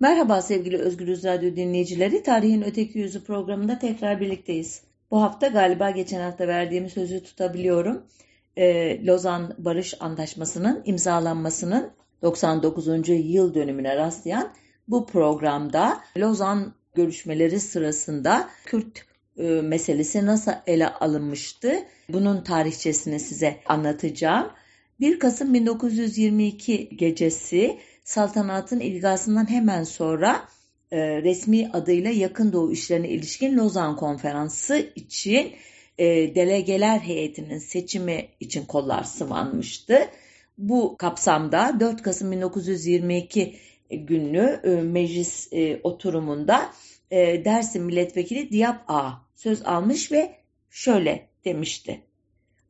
Merhaba sevgili Özgürüz Radyo dinleyicileri. Tarihin Öteki Yüzü programında tekrar birlikteyiz. Bu hafta galiba geçen hafta verdiğim sözü tutabiliyorum. Ee, Lozan Barış Antlaşması'nın imzalanmasının 99. yıl dönümüne rastlayan bu programda Lozan görüşmeleri sırasında Kürt e, meselesi nasıl ele alınmıştı? Bunun tarihçesini size anlatacağım. 1 Kasım 1922 gecesi saltanatın ilgasından hemen sonra e, resmi adıyla Yakın Doğu işlerine ilişkin Lozan Konferansı için e, delegeler heyetinin seçimi için kollar sıvanmıştı. Bu kapsamda 4 Kasım 1922 günlü e, meclis e, oturumunda e, Dersim Milletvekili Diyap A söz almış ve şöyle demişti.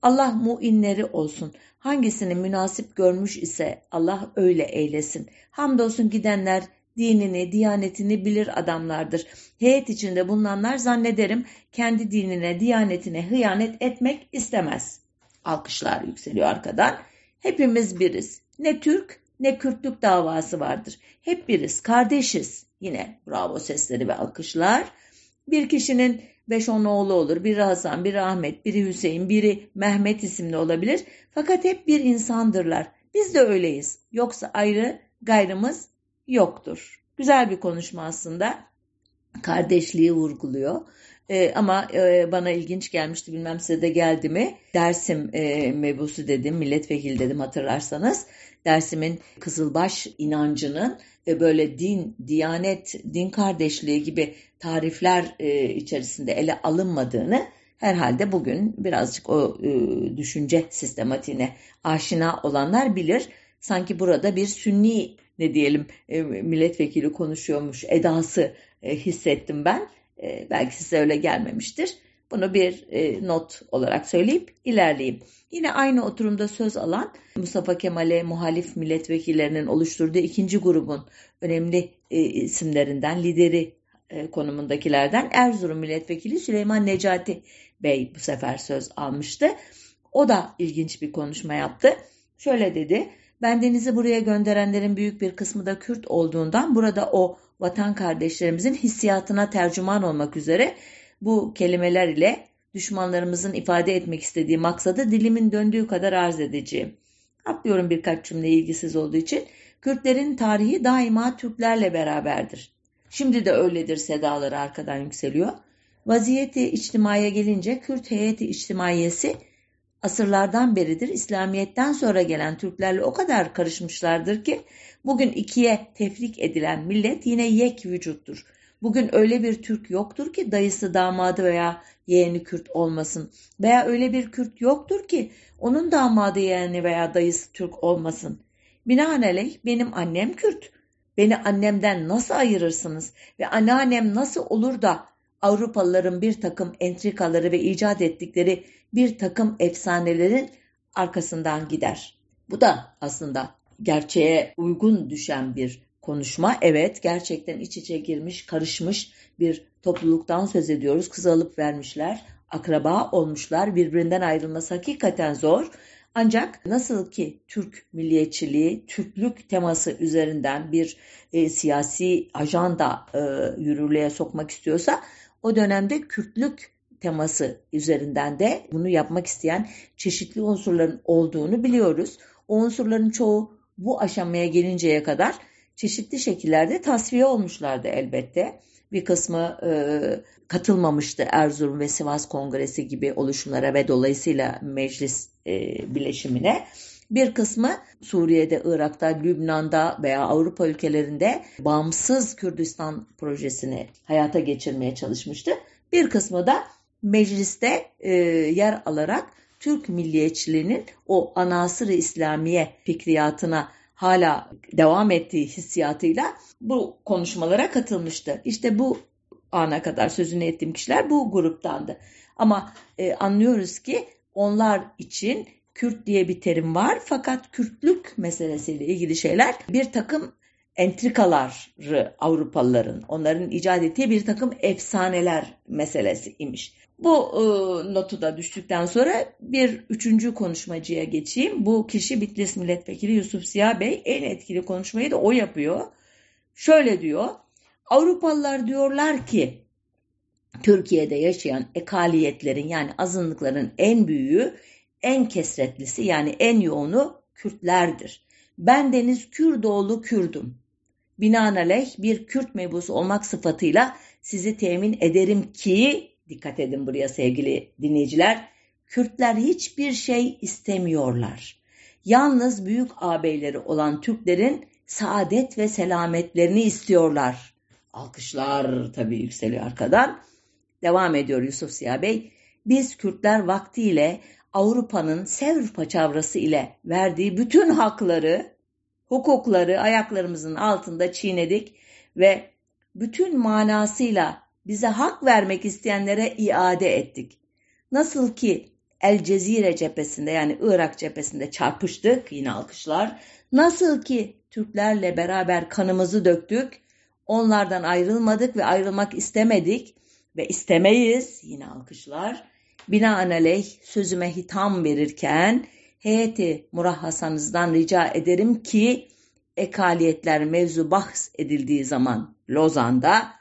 Allah muinleri olsun. Hangisini münasip görmüş ise Allah öyle eylesin. Hamdolsun gidenler dinini, diyanetini bilir adamlardır. Heyet içinde bulunanlar zannederim kendi dinine, diyanetine hıyanet etmek istemez. Alkışlar yükseliyor arkadan. Hepimiz biriz. Ne Türk ne Kürtlük davası vardır. Hep biriz, kardeşiz. Yine bravo sesleri ve alkışlar. Bir kişinin beş on oğlu olur. Biri Hasan, biri Ahmet, biri Hüseyin, biri Mehmet isimli olabilir. Fakat hep bir insandırlar. Biz de öyleyiz. Yoksa ayrı gayrımız yoktur. Güzel bir konuşma aslında. Kardeşliği vurguluyor. E, ama e, bana ilginç gelmişti bilmem size de geldi mi? Dersim e, mebusu dedim, milletvekili dedim hatırlarsanız. Dersim'in Kızılbaş inancının e, böyle din, diyanet, din kardeşliği gibi tarifler e, içerisinde ele alınmadığını herhalde bugün birazcık o e, düşünce sistematiğine aşina olanlar bilir. Sanki burada bir sünni ne diyelim e, milletvekili konuşuyormuş edası e, hissettim ben. E, belki size öyle gelmemiştir. Bunu bir e, not olarak söyleyip ilerleyeyim. Yine aynı oturumda söz alan Mustafa Kemal'e muhalif milletvekillerinin oluşturduğu ikinci grubun önemli e, isimlerinden, lideri e, konumundakilerden Erzurum milletvekili Süleyman Necati Bey bu sefer söz almıştı. O da ilginç bir konuşma yaptı. Şöyle dedi, ben denizi buraya gönderenlerin büyük bir kısmı da Kürt olduğundan burada o vatan kardeşlerimizin hissiyatına tercüman olmak üzere bu kelimeler ile düşmanlarımızın ifade etmek istediği maksadı dilimin döndüğü kadar arz edeceğim. Atlıyorum birkaç cümle ilgisiz olduğu için. Kürtlerin tarihi daima Türklerle beraberdir. Şimdi de öyledir sedaları arkadan yükseliyor. Vaziyeti içtimaya gelince Kürt heyeti içtimaiyesi asırlardan beridir İslamiyet'ten sonra gelen Türklerle o kadar karışmışlardır ki bugün ikiye tefrik edilen millet yine yek vücuttur. Bugün öyle bir Türk yoktur ki dayısı damadı veya yeğeni Kürt olmasın. Veya öyle bir Kürt yoktur ki onun damadı yeğeni veya dayısı Türk olmasın. Binaenaleyh benim annem Kürt. Beni annemden nasıl ayırırsınız ve anneannem nasıl olur da Avrupalıların bir takım entrikaları ve icat ettikleri bir takım efsanelerin arkasından gider. Bu da aslında gerçeğe uygun düşen bir konuşma. Evet gerçekten iç içe girmiş, karışmış bir topluluktan söz ediyoruz. Kız alıp vermişler, akraba olmuşlar. Birbirinden ayrılması hakikaten zor. Ancak nasıl ki Türk milliyetçiliği, Türklük teması üzerinden bir e, siyasi ajanda e, yürürlüğe sokmak istiyorsa o dönemde Kürtlük teması üzerinden de bunu yapmak isteyen çeşitli unsurların olduğunu biliyoruz. O unsurların çoğu bu aşamaya gelinceye kadar çeşitli şekillerde tasfiye olmuşlardı elbette. Bir kısmı e, katılmamıştı Erzurum ve Sivas Kongresi gibi oluşumlara ve dolayısıyla meclis e, bileşimine. Bir kısmı Suriye'de, Irak'ta, Lübnan'da veya Avrupa ülkelerinde bağımsız Kürdistan projesini hayata geçirmeye çalışmıştı. Bir kısmı da mecliste e, yer alarak Türk milliyetçiliğinin o anasır-ı İslamiye fikriyatına hala devam ettiği hissiyatıyla bu konuşmalara katılmıştı. İşte bu ana kadar sözünü ettiğim kişiler bu gruptandı. Ama e, anlıyoruz ki onlar için Kürt diye bir terim var fakat Kürtlük meselesiyle ilgili şeyler bir takım entrikaları Avrupalıların onların icat ettiği bir takım efsaneler meselesi imiş. Bu e, notu da düştükten sonra bir üçüncü konuşmacıya geçeyim. Bu kişi Bitlis Milletvekili Yusuf Siyah Bey en etkili konuşmayı da o yapıyor. Şöyle diyor. Avrupalılar diyorlar ki Türkiye'de yaşayan ekaliyetlerin yani azınlıkların en büyüğü, en kesretlisi yani en yoğunu Kürtlerdir. Ben Deniz Kürdoğlu Kürdüm. Binaenaleyh bir Kürt mebusu olmak sıfatıyla sizi temin ederim ki, dikkat edin buraya sevgili dinleyiciler, Kürtler hiçbir şey istemiyorlar. Yalnız büyük ağabeyleri olan Türklerin saadet ve selametlerini istiyorlar. Alkışlar tabii yükseliyor arkadan. Devam ediyor Yusuf Siyah Bey. Biz Kürtler vaktiyle Avrupa'nın Sevr paçavrası ile verdiği bütün hakları, hukukları ayaklarımızın altında çiğnedik ve bütün manasıyla bize hak vermek isteyenlere iade ettik. Nasıl ki El Cezire cephesinde yani Irak cephesinde çarpıştık yine alkışlar. Nasıl ki Türklerle beraber kanımızı döktük, onlardan ayrılmadık ve ayrılmak istemedik ve istemeyiz yine alkışlar. Binaenaleyh sözüme hitam verirken heyeti murahhasanızdan rica ederim ki ekaliyetler mevzu bahs edildiği zaman Lozan'da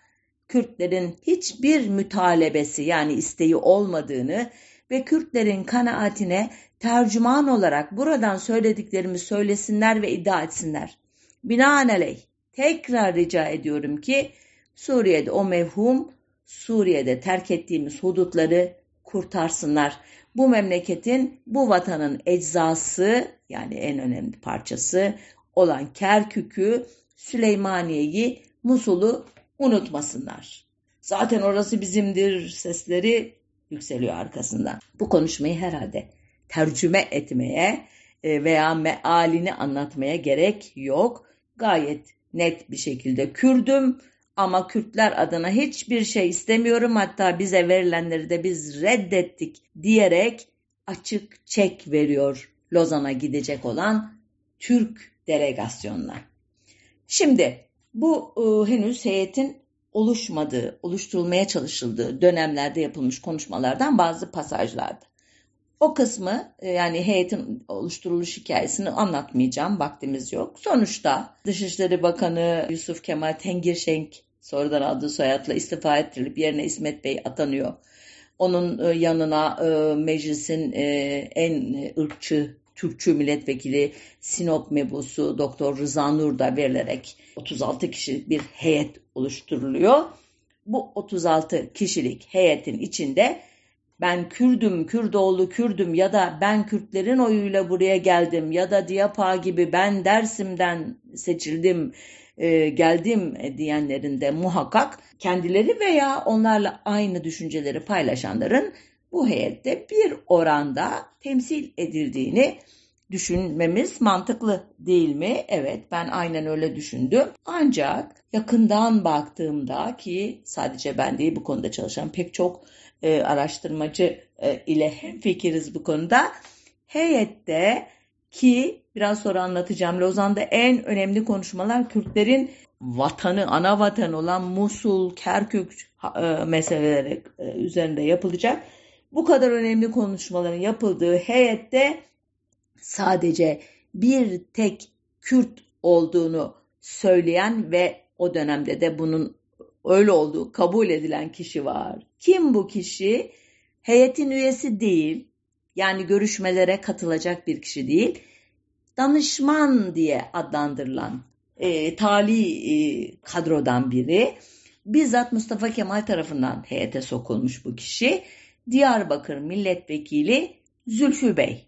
Kürtlerin hiçbir mütalebesi yani isteği olmadığını ve Kürtlerin kanaatine tercüman olarak buradan söylediklerimi söylesinler ve iddia etsinler. Binaenaleyh tekrar rica ediyorum ki Suriye'de o mevhum Suriye'de terk ettiğimiz hudutları kurtarsınlar. Bu memleketin, bu vatanın eczası yani en önemli parçası olan Kerkük'ü, Süleymaniye'yi, Musul'u unutmasınlar. Zaten orası bizimdir sesleri yükseliyor arkasından. Bu konuşmayı herhalde tercüme etmeye e, veya mealini anlatmaya gerek yok. Gayet net bir şekilde Kürdüm ama Kürtler adına hiçbir şey istemiyorum hatta bize verilenleri de biz reddettik diyerek açık çek veriyor Lozan'a gidecek olan Türk delegasyonlar. Şimdi bu e, henüz heyetin oluşmadığı, oluşturulmaya çalışıldığı dönemlerde yapılmış konuşmalardan bazı pasajlardı. O kısmı e, yani heyetin oluşturuluş hikayesini anlatmayacağım. Vaktimiz yok. Sonuçta Dışişleri Bakanı Yusuf Kemal Tengirşenk sonradan aldığı soyadla istifa ettirilip yerine İsmet Bey atanıyor. Onun e, yanına e, meclisin en ırkçı Türkçü milletvekili Sinop mebusu Doktor Rıza Nur da verilerek 36 kişilik bir heyet oluşturuluyor. Bu 36 kişilik heyetin içinde ben Kürdüm, Kürdoğlu Kürdüm ya da ben Kürtlerin oyuyla buraya geldim ya da Diyapa gibi ben Dersim'den seçildim, e, geldim diyenlerin de muhakkak kendileri veya onlarla aynı düşünceleri paylaşanların bu heyette bir oranda temsil edildiğini düşünmemiz mantıklı değil mi? Evet ben aynen öyle düşündüm. Ancak yakından baktığımda ki sadece ben değil bu konuda çalışan pek çok e, araştırmacı e, ile fikiriz bu konuda. Heyette ki biraz sonra anlatacağım Lozan'da en önemli konuşmalar Kürtlerin vatanı, ana vatanı olan Musul, Kerkük e, meseleleri e, üzerinde yapılacak. Bu kadar önemli konuşmaların yapıldığı heyette sadece bir tek Kürt olduğunu söyleyen ve o dönemde de bunun öyle olduğu kabul edilen kişi var. Kim bu kişi? Heyetin üyesi değil, yani görüşmelere katılacak bir kişi değil, danışman diye adlandırılan e, tali e, kadrodan biri. Bizzat Mustafa Kemal tarafından heyete sokulmuş bu kişi. Diyarbakır milletvekili Zülfü Bey.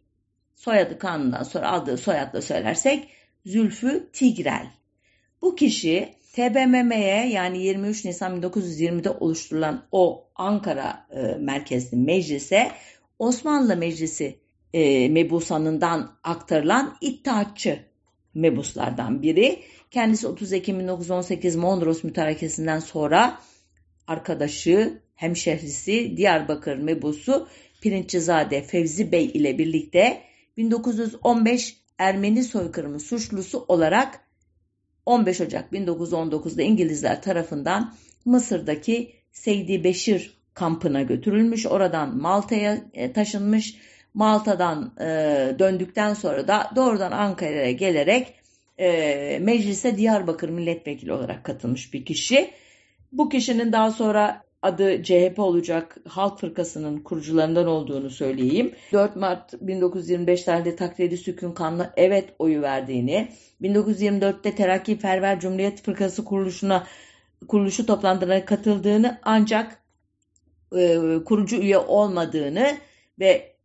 Soyadı kanundan sonra aldığı soyadla söylersek Zülfü Tigrel. Bu kişi TBMM'ye yani 23 Nisan 1920'de oluşturulan o Ankara e, merkezli meclise Osmanlı Meclisi e, mebusanından aktarılan iddiatçı mebuslardan biri. Kendisi 30 Ekim 1918 Mondros mütarekesinden sonra arkadaşı, hemşehrisi Diyarbakır mebusu Pirinçizade Fevzi Bey ile birlikte 1915 Ermeni soykırımı suçlusu olarak 15 Ocak 1919'da İngilizler tarafından Mısır'daki Seydi Beşir kampına götürülmüş. Oradan Malta'ya e, taşınmış. Malta'dan e, döndükten sonra da doğrudan Ankara'ya gelerek e, meclise Diyarbakır milletvekili olarak katılmış bir kişi. Bu kişinin daha sonra adı CHP olacak Halk Fırkası'nın kurucularından olduğunu söyleyeyim. 4 Mart 1925 tarihinde taklidi sükun kanlı evet oyu verdiğini, 1924'te Terakki Ferver Cumhuriyet Fırkası kuruluşuna kuruluşu toplantılarına katıldığını ancak e, kurucu üye olmadığını ve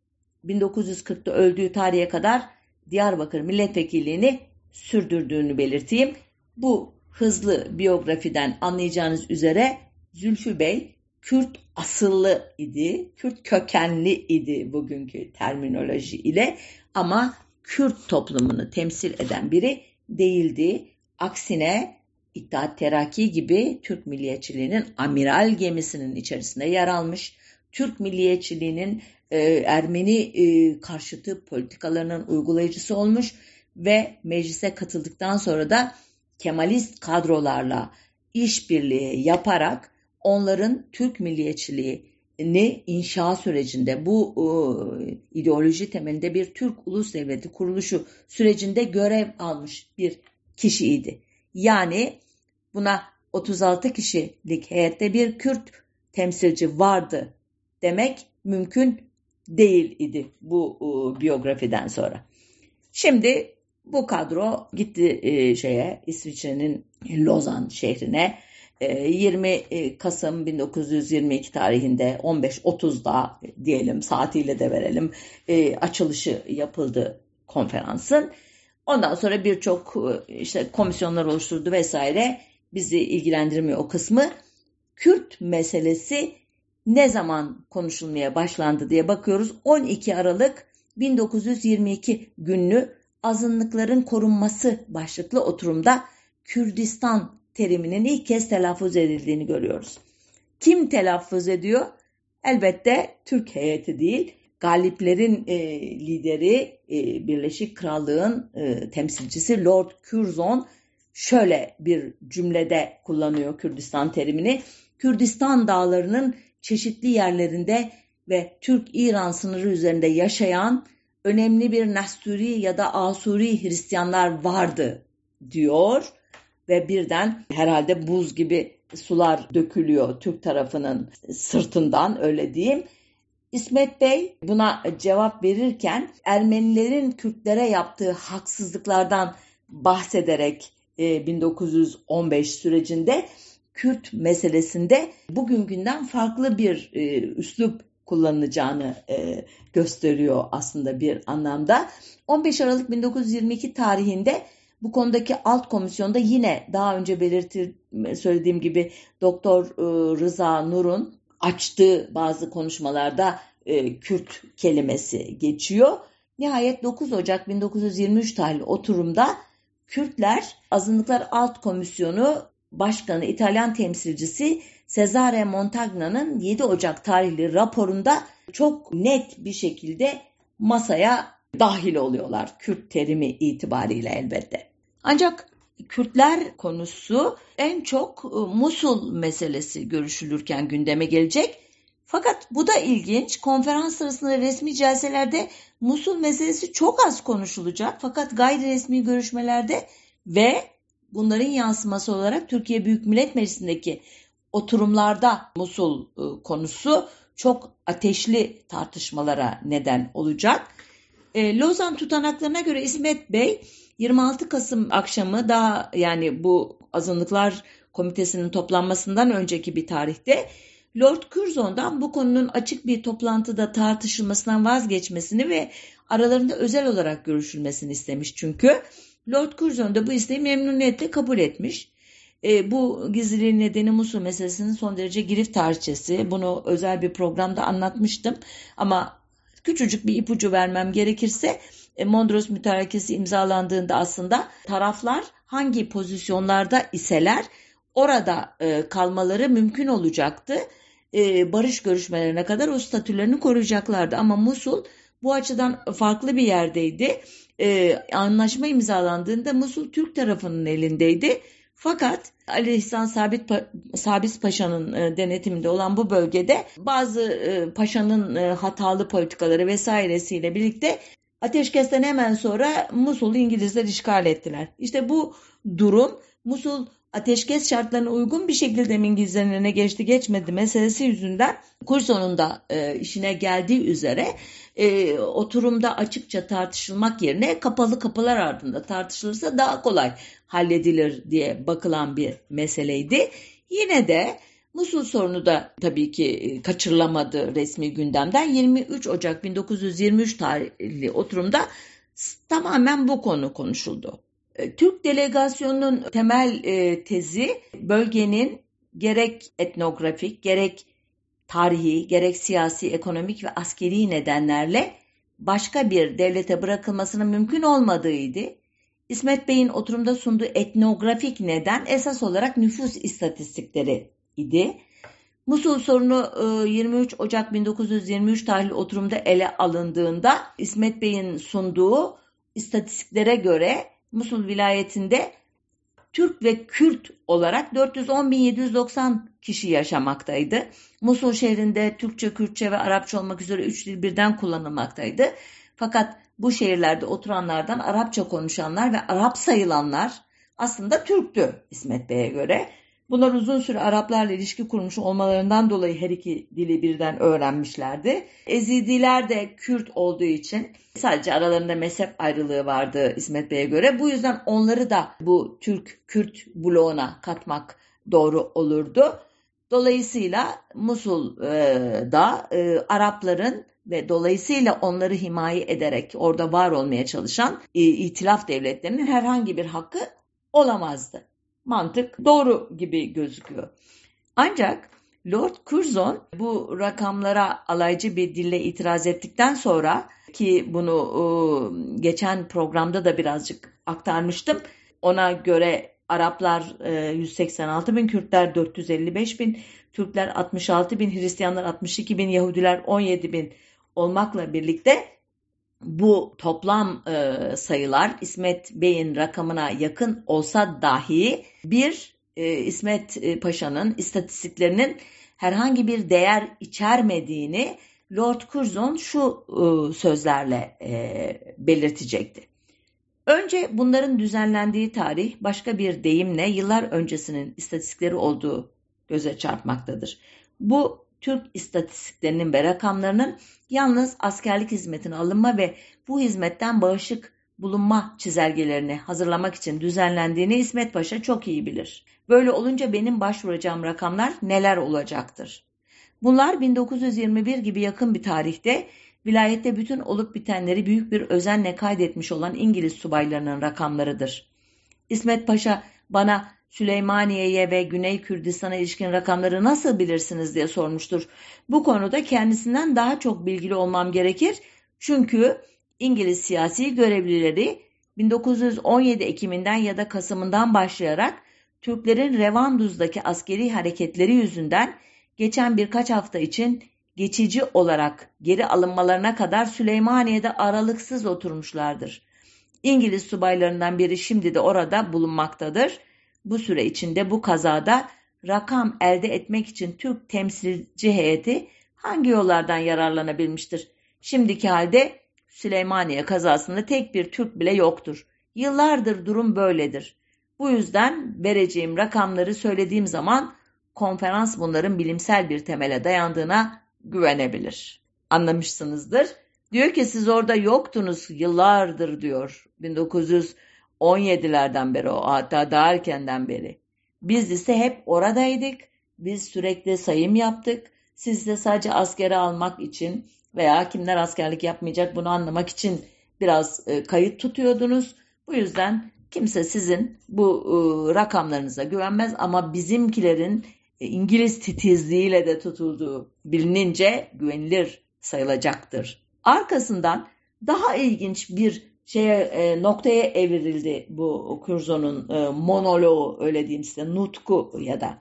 1940'ta öldüğü tarihe kadar Diyarbakır milletvekilliğini sürdürdüğünü belirteyim. Bu hızlı biyografiden anlayacağınız üzere Zülfü Bey Kürt asıllı idi, Kürt kökenli idi bugünkü terminoloji ile ama Kürt toplumunu temsil eden biri değildi. Aksine İttihat Terakki gibi Türk milliyetçiliğinin amiral gemisinin içerisinde yer almış, Türk milliyetçiliğinin e, Ermeni e, karşıtı politikalarının uygulayıcısı olmuş ve meclise katıldıktan sonra da Kemalist kadrolarla işbirliği yaparak onların Türk milliyetçiliğini inşa sürecinde bu e, ideoloji temelinde bir Türk ulus devleti kuruluşu sürecinde görev almış bir kişiydi. Yani buna 36 kişilik heyette bir Kürt temsilci vardı demek mümkün değil idi bu e, biyografiden sonra. Şimdi bu kadro gitti e, şeye İsviçre'nin Lozan şehrine 20 ee, e, Kasım 1922 tarihinde 15.30'da diyelim saatiyle de verelim e, açılışı yapıldı konferansın. Ondan sonra birçok e, işte komisyonlar oluşturdu vesaire bizi ilgilendirmiyor o kısmı. Kürt meselesi ne zaman konuşulmaya başlandı diye bakıyoruz. 12 Aralık 1922 günlü azınlıkların korunması başlıklı oturumda Kürdistan teriminin ilk kez telaffuz edildiğini görüyoruz. Kim telaffuz ediyor? Elbette Türk heyeti değil, galiplerin e, lideri e, Birleşik Krallığın e, temsilcisi Lord Curzon şöyle bir cümlede kullanıyor Kürdistan terimini. Kürdistan dağlarının çeşitli yerlerinde ve Türk-İran sınırı üzerinde yaşayan önemli bir Nasturi ya da Asuri Hristiyanlar vardı diyor ve birden herhalde buz gibi sular dökülüyor Türk tarafının sırtından öyle diyeyim. İsmet Bey buna cevap verirken Ermenilerin Kürtlere yaptığı haksızlıklardan bahsederek 1915 e, sürecinde Kürt meselesinde bugünkünden farklı bir e, üslup kullanılacağını e, gösteriyor aslında bir anlamda. 15 Aralık 1922 tarihinde bu konudaki alt komisyonda yine daha önce belirtir söylediğim gibi Doktor e, Rıza Nur'un açtığı bazı konuşmalarda e, Kürt kelimesi geçiyor. Nihayet 9 Ocak 1923 tarihli oturumda Kürtler Azınlıklar Alt Komisyonu Başkanı İtalyan temsilcisi Cesare Montagna'nın 7 Ocak tarihli raporunda çok net bir şekilde masaya dahil oluyorlar Kürt terimi itibariyle elbette. Ancak Kürtler konusu en çok e, Musul meselesi görüşülürken gündeme gelecek. Fakat bu da ilginç. Konferans sırasında resmi celselerde Musul meselesi çok az konuşulacak. Fakat gayri resmi görüşmelerde ve bunların yansıması olarak Türkiye Büyük Millet Meclisi'ndeki oturumlarda Musul e, konusu çok ateşli tartışmalara neden olacak. E, Lozan tutanaklarına göre İsmet Bey 26 Kasım akşamı daha yani bu azınlıklar komitesinin toplanmasından önceki bir tarihte Lord Curzon'dan bu konunun açık bir toplantıda tartışılmasından vazgeçmesini ve aralarında özel olarak görüşülmesini istemiş çünkü. Lord Curzon da bu isteği memnuniyetle kabul etmiş. E, bu gizliliğin nedeni Musul meselesinin son derece girift tarihçesi. Bunu özel bir programda anlatmıştım ama küçücük bir ipucu vermem gerekirse Mondros Mütarekesi imzalandığında aslında taraflar hangi pozisyonlarda iseler orada e, kalmaları mümkün olacaktı. E, barış görüşmelerine kadar o statülerini koruyacaklardı. Ama Musul bu açıdan farklı bir yerdeydi. Anlaşma imzalandığında Musul Türk tarafının elindeydi. Fakat Ali İhsan Sabit pa Sabit Paşa'nın denetiminde olan bu bölgede bazı paşanın hatalı politikaları vesairesiyle birlikte Ateşkesten hemen sonra Musul'u İngilizler işgal ettiler. İşte bu durum Musul ateşkes şartlarına uygun bir şekilde mi İngilizlerin eline geçti geçmedi meselesi yüzünden kur sonunda e, işine geldiği üzere e, oturumda açıkça tartışılmak yerine kapalı kapılar ardında tartışılırsa daha kolay halledilir diye bakılan bir meseleydi. Yine de Musul sorunu da tabii ki e, kaçırılamadı resmi gündemden. 23 Ocak 1923 tarihli oturumda tamamen bu konu konuşuldu. E, Türk delegasyonunun temel e, tezi bölgenin gerek etnografik, gerek tarihi, gerek siyasi, ekonomik ve askeri nedenlerle başka bir devlete bırakılmasının mümkün olmadığıydı. İsmet Bey'in oturumda sunduğu etnografik neden esas olarak nüfus istatistikleri idi. Musul sorunu 23 e, Ocak 1923 tarihli oturumda ele alındığında İsmet Bey'in sunduğu istatistiklere göre Musul vilayetinde Türk ve Kürt olarak 410.790 kişi yaşamaktaydı. Musul şehrinde Türkçe, Kürtçe ve Arapça olmak üzere üç dil birden kullanılmaktaydı. Fakat bu şehirlerde oturanlardan Arapça konuşanlar ve Arap sayılanlar aslında Türktü İsmet Bey'e göre. Bunlar uzun süre Araplarla ilişki kurmuş olmalarından dolayı her iki dili birden öğrenmişlerdi. Ezidiler de Kürt olduğu için sadece aralarında mezhep ayrılığı vardı İsmet Bey'e göre. Bu yüzden onları da bu Türk-Kürt bloğuna katmak doğru olurdu. Dolayısıyla Musul'da e, Arapların ve dolayısıyla onları himaye ederek orada var olmaya çalışan e, itilaf devletlerinin herhangi bir hakkı olamazdı mantık doğru gibi gözüküyor. Ancak Lord Curzon bu rakamlara alaycı bir dille itiraz ettikten sonra ki bunu e, geçen programda da birazcık aktarmıştım. Ona göre Araplar 186 e, bin, Kürtler 455 bin, Türkler 66 bin, Hristiyanlar 62 bin, Yahudiler 17 bin olmakla birlikte bu toplam e, sayılar İsmet Bey'in rakamına yakın olsa dahi bir e, İsmet e, Paşa'nın istatistiklerinin herhangi bir değer içermediğini Lord Curzon şu e, sözlerle e, belirtecekti. Önce bunların düzenlendiği tarih başka bir deyimle yıllar öncesinin istatistikleri olduğu göze çarpmaktadır. Bu Türk istatistiklerinin ve rakamlarının yalnız askerlik hizmetine alınma ve bu hizmetten bağışık bulunma çizelgelerini hazırlamak için düzenlendiğini İsmet Paşa çok iyi bilir. Böyle olunca benim başvuracağım rakamlar neler olacaktır? Bunlar 1921 gibi yakın bir tarihte vilayette bütün olup bitenleri büyük bir özenle kaydetmiş olan İngiliz subaylarının rakamlarıdır. İsmet Paşa bana Süleymaniye'ye ve Güney Kürdistan'a ilişkin rakamları nasıl bilirsiniz diye sormuştur. Bu konuda kendisinden daha çok bilgili olmam gerekir. Çünkü İngiliz siyasi görevlileri 1917 Ekim'inden ya da Kasım'ından başlayarak Türklerin Revanduz'daki askeri hareketleri yüzünden geçen birkaç hafta için geçici olarak geri alınmalarına kadar Süleymaniye'de aralıksız oturmuşlardır. İngiliz subaylarından biri şimdi de orada bulunmaktadır. Bu süre içinde bu kazada rakam elde etmek için Türk temsilci heyeti hangi yollardan yararlanabilmiştir? Şimdiki halde Süleymaniye kazasında tek bir Türk bile yoktur. Yıllardır durum böyledir. Bu yüzden vereceğim rakamları söylediğim zaman konferans bunların bilimsel bir temele dayandığına güvenebilir. Anlamışsınızdır. Diyor ki siz orada yoktunuz yıllardır diyor. 1917'lerden beri o hatta daha erkenden beri. Biz ise hep oradaydık. Biz sürekli sayım yaptık. Siz de sadece askere almak için veya kimler askerlik yapmayacak bunu anlamak için biraz e, kayıt tutuyordunuz. Bu yüzden kimse sizin bu e, rakamlarınıza güvenmez ama bizimkilerin e, İngiliz titizliğiyle de tutulduğu bilinince güvenilir sayılacaktır. Arkasından daha ilginç bir şeye e, noktaya evrildi bu Curzon'un e, monoloğu öyle diyeyim size nutku ya da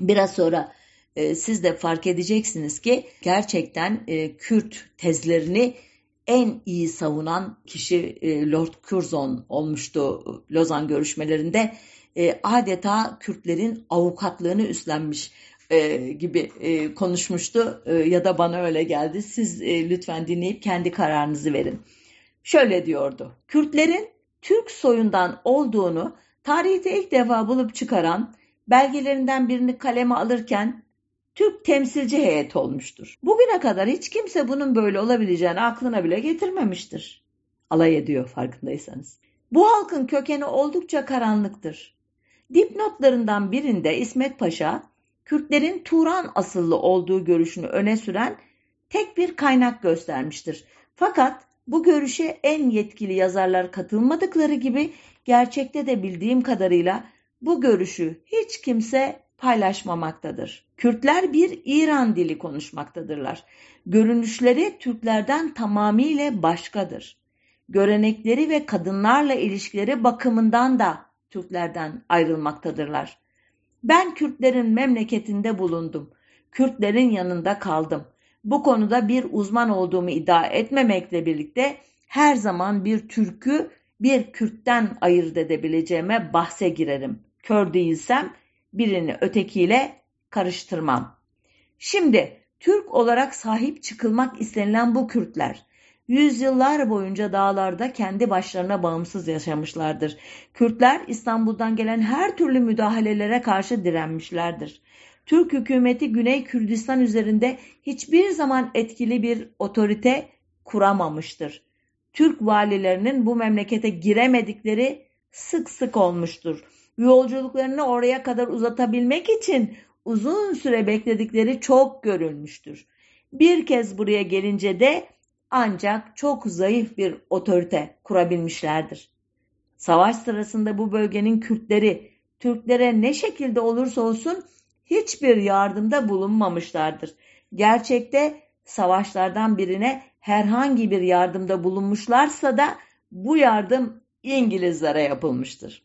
biraz sonra e, siz de fark edeceksiniz ki gerçekten e, Kürt tezlerini en iyi savunan kişi e, Lord Curzon olmuştu Lozan görüşmelerinde. E, adeta Kürtlerin avukatlığını üstlenmiş e, gibi e, konuşmuştu e, ya da bana öyle geldi. Siz e, lütfen dinleyip kendi kararınızı verin. Şöyle diyordu. Kürtlerin Türk soyundan olduğunu tarihte ilk defa bulup çıkaran belgelerinden birini kaleme alırken Türk temsilci heyet olmuştur. Bugüne kadar hiç kimse bunun böyle olabileceğini aklına bile getirmemiştir. Alay ediyor farkındaysanız. Bu halkın kökeni oldukça karanlıktır. Dipnotlarından birinde İsmet Paşa, Kürtlerin Turan asıllı olduğu görüşünü öne süren tek bir kaynak göstermiştir. Fakat bu görüşe en yetkili yazarlar katılmadıkları gibi gerçekte de bildiğim kadarıyla bu görüşü hiç kimse paylaşmamaktadır. Kürtler bir İran dili konuşmaktadırlar. Görünüşleri Türklerden tamamıyla başkadır. Görenekleri ve kadınlarla ilişkileri bakımından da Türklerden ayrılmaktadırlar. Ben Kürtlerin memleketinde bulundum. Kürtlerin yanında kaldım. Bu konuda bir uzman olduğumu iddia etmemekle birlikte her zaman bir Türk'ü bir Kürt'ten ayırt edebileceğime bahse girerim. Kör değilsem birini ötekiyle karıştırmam. Şimdi Türk olarak sahip çıkılmak istenilen bu Kürtler yüzyıllar boyunca dağlarda kendi başlarına bağımsız yaşamışlardır. Kürtler İstanbul'dan gelen her türlü müdahalelere karşı direnmişlerdir. Türk hükümeti Güney Kürdistan üzerinde hiçbir zaman etkili bir otorite kuramamıştır. Türk valilerinin bu memlekete giremedikleri sık sık olmuştur. Yolculuklarını oraya kadar uzatabilmek için uzun süre bekledikleri çok görülmüştür. Bir kez buraya gelince de ancak çok zayıf bir otorite kurabilmişlerdir. Savaş sırasında bu bölgenin Kürtleri Türklere ne şekilde olursa olsun hiçbir yardımda bulunmamışlardır. Gerçekte savaşlardan birine herhangi bir yardımda bulunmuşlarsa da bu yardım İngilizlere yapılmıştır.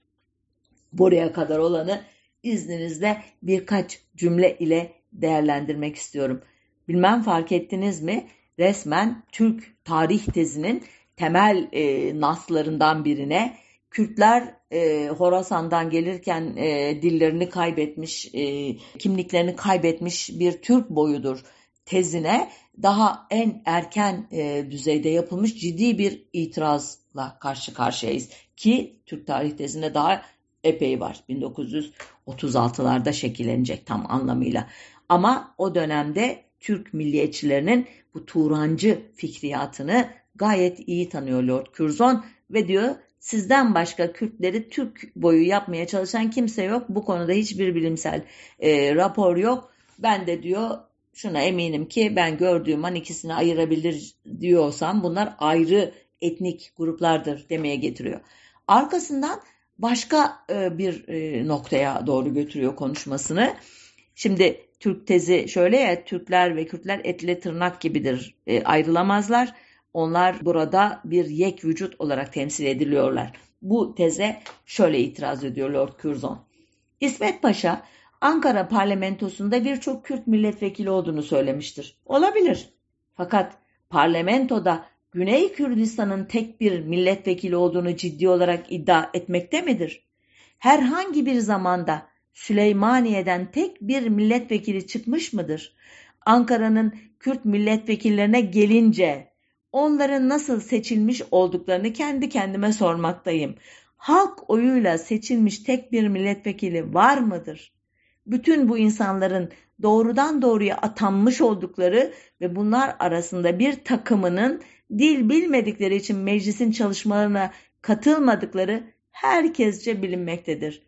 Buraya kadar olanı izninizle birkaç cümle ile değerlendirmek istiyorum. Bilmem fark ettiniz mi? Resmen Türk tarih tezinin temel e, naslarından birine Kürtler e, Horasan'dan gelirken e, dillerini kaybetmiş, e, kimliklerini kaybetmiş bir Türk boyudur tezine daha en erken e, düzeyde yapılmış ciddi bir itirazla karşı karşıyayız. Ki Türk tarih tezinde daha epey var. 1936'larda şekillenecek tam anlamıyla. Ama o dönemde Türk milliyetçilerinin bu Turancı fikriyatını gayet iyi tanıyor Lord Curzon ve diyor sizden başka Kürtleri Türk boyu yapmaya çalışan kimse yok. Bu konuda hiçbir bilimsel e, rapor yok. Ben de diyor şuna eminim ki ben gördüğüm an ikisini ayırabilir diyorsam bunlar ayrı etnik gruplardır demeye getiriyor. Arkasından başka e, bir e, noktaya doğru götürüyor konuşmasını. Şimdi Türk tezi şöyle ya Türkler ve Kürtler etle tırnak gibidir e, ayrılamazlar. Onlar burada bir yek vücut olarak temsil ediliyorlar. Bu teze şöyle itiraz ediyor Lord Curzon. İsmet Paşa Ankara parlamentosunda birçok Kürt milletvekili olduğunu söylemiştir. Olabilir. Fakat parlamentoda Güney Kürdistan'ın tek bir milletvekili olduğunu ciddi olarak iddia etmekte midir? Herhangi bir zamanda Süleymaniye'den tek bir milletvekili çıkmış mıdır? Ankara'nın Kürt milletvekillerine gelince onların nasıl seçilmiş olduklarını kendi kendime sormaktayım. Halk oyuyla seçilmiş tek bir milletvekili var mıdır? Bütün bu insanların doğrudan doğruya atanmış oldukları ve bunlar arasında bir takımının dil bilmedikleri için meclisin çalışmalarına katılmadıkları herkesce bilinmektedir.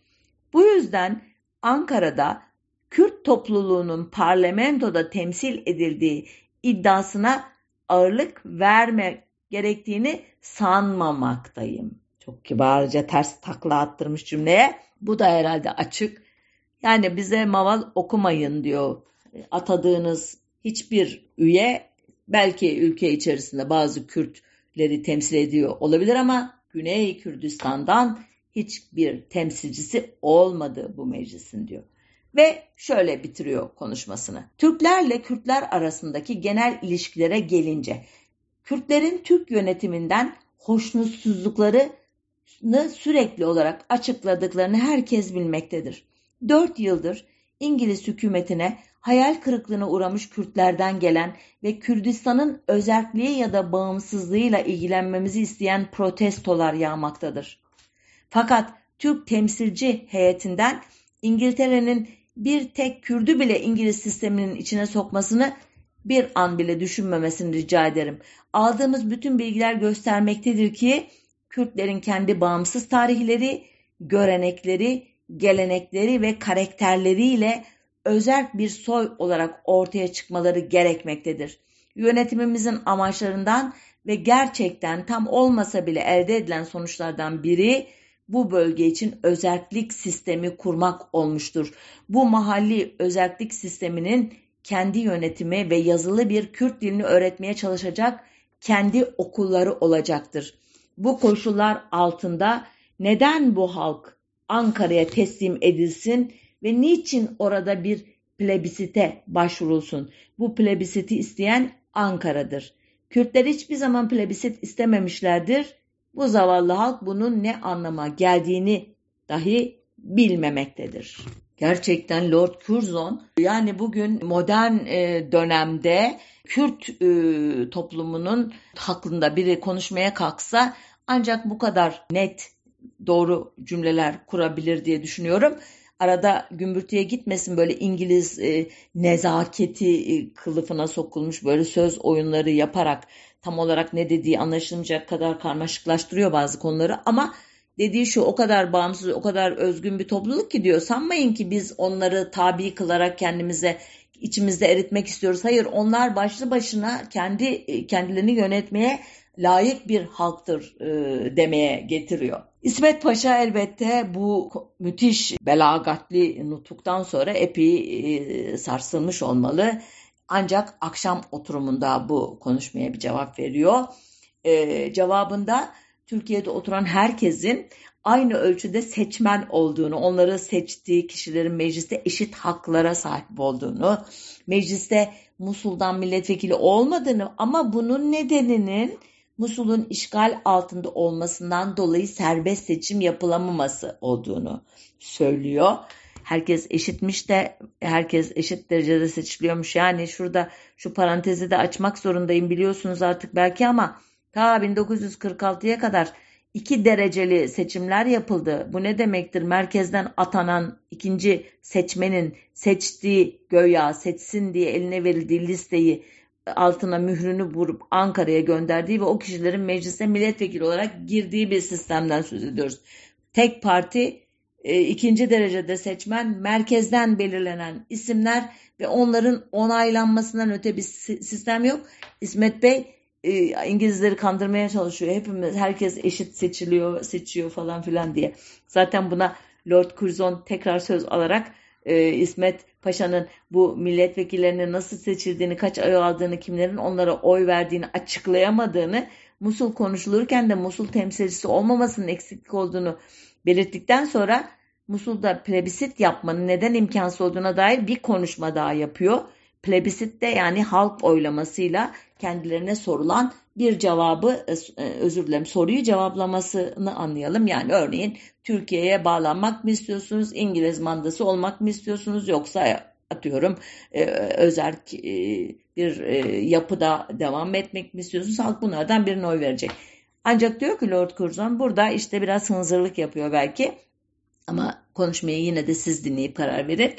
Bu yüzden Ankara'da Kürt topluluğunun parlamentoda temsil edildiği iddiasına ağırlık verme gerektiğini sanmamaktayım. Çok kibarca ters takla attırmış cümleye. Bu da herhalde açık. Yani bize maval okumayın diyor. Atadığınız hiçbir üye belki ülke içerisinde bazı Kürtleri temsil ediyor olabilir ama Güney Kürdistan'dan hiçbir temsilcisi olmadı bu meclisin diyor. Ve şöyle bitiriyor konuşmasını. Türklerle Kürtler arasındaki genel ilişkilere gelince Kürtlerin Türk yönetiminden hoşnutsuzluklarını sürekli olarak açıkladıklarını herkes bilmektedir. Dört yıldır İngiliz hükümetine hayal kırıklığına uğramış Kürtlerden gelen ve Kürdistan'ın özelliği ya da bağımsızlığıyla ilgilenmemizi isteyen protestolar yağmaktadır. Fakat Türk temsilci heyetinden İngiltere'nin bir tek Kürdü bile İngiliz sisteminin içine sokmasını bir an bile düşünmemesini rica ederim. Aldığımız bütün bilgiler göstermektedir ki Kürtlerin kendi bağımsız tarihleri, görenekleri, gelenekleri ve karakterleriyle özel bir soy olarak ortaya çıkmaları gerekmektedir. Yönetimimizin amaçlarından ve gerçekten tam olmasa bile elde edilen sonuçlardan biri bu bölge için özellik sistemi kurmak olmuştur. Bu mahalli özellik sisteminin kendi yönetimi ve yazılı bir Kürt dilini öğretmeye çalışacak kendi okulları olacaktır. Bu koşullar altında neden bu halk Ankara'ya teslim edilsin ve niçin orada bir plebisite başvurulsun? Bu plebisiti isteyen Ankara'dır. Kürtler hiçbir zaman plebisit istememişlerdir. Bu zavallı halk bunun ne anlama geldiğini dahi bilmemektedir. Gerçekten Lord Curzon yani bugün modern e, dönemde Kürt e, toplumunun hakkında biri konuşmaya kalksa ancak bu kadar net doğru cümleler kurabilir diye düşünüyorum. Arada gümbürtüye gitmesin böyle İngiliz e, nezaketi kılıfına sokulmuş böyle söz oyunları yaparak tam olarak ne dediği anlaşılmayacak kadar karmaşıklaştırıyor bazı konuları ama dediği şu o kadar bağımsız o kadar özgün bir topluluk ki diyor sanmayın ki biz onları tabi kılarak kendimize içimizde eritmek istiyoruz. Hayır onlar başlı başına kendi e, kendilerini yönetmeye layık bir halktır e, demeye getiriyor. İsmet Paşa elbette bu müthiş belagatli nutuktan sonra epey e, sarsılmış olmalı. Ancak akşam oturumunda bu konuşmaya bir cevap veriyor. E, cevabında Türkiye'de oturan herkesin aynı ölçüde seçmen olduğunu, onları seçtiği kişilerin mecliste eşit haklara sahip olduğunu, mecliste Musul'dan milletvekili olmadığını ama bunun nedeninin Musul'un işgal altında olmasından dolayı serbest seçim yapılamaması olduğunu söylüyor. Herkes eşitmiş de herkes eşit derecede seçiliyormuş. Yani şurada şu parantezi de açmak zorundayım biliyorsunuz artık belki ama ta 1946'ya kadar iki dereceli seçimler yapıldı. Bu ne demektir? Merkezden atanan ikinci seçmenin seçtiği göya seçsin diye eline verildiği listeyi altına mührünü vurup Ankara'ya gönderdiği ve o kişilerin meclise milletvekili olarak girdiği bir sistemden söz ediyoruz. Tek parti e, ikinci derecede seçmen merkezden belirlenen isimler ve onların onaylanmasından öte bir sistem yok. İsmet Bey e, İngilizleri kandırmaya çalışıyor. Hepimiz herkes eşit seçiliyor, seçiyor falan filan diye. Zaten buna Lord Curzon tekrar söz alarak e, İsmet Paşa'nın bu milletvekillerinin nasıl seçildiğini, kaç oy aldığını, kimlerin onlara oy verdiğini açıklayamadığını, Musul konuşulurken de Musul temsilcisi olmamasının eksiklik olduğunu belirttikten sonra Musul'da plebisit yapmanın neden imkansız olduğuna dair bir konuşma daha yapıyor. Plebisit de yani halk oylamasıyla kendilerine sorulan bir cevabı e, e, özür dilerim soruyu cevaplamasını anlayalım. Yani örneğin Türkiye'ye bağlanmak mı istiyorsunuz? İngiliz mandası olmak mı istiyorsunuz? Yoksa atıyorum e, özel bir yapıda devam etmek mi istiyorsunuz? Halk bunlardan birine oy verecek. Ancak diyor ki Lord Curzon burada işte biraz hınzırlık yapıyor belki. Ama konuşmayı yine de siz dinleyip karar verin.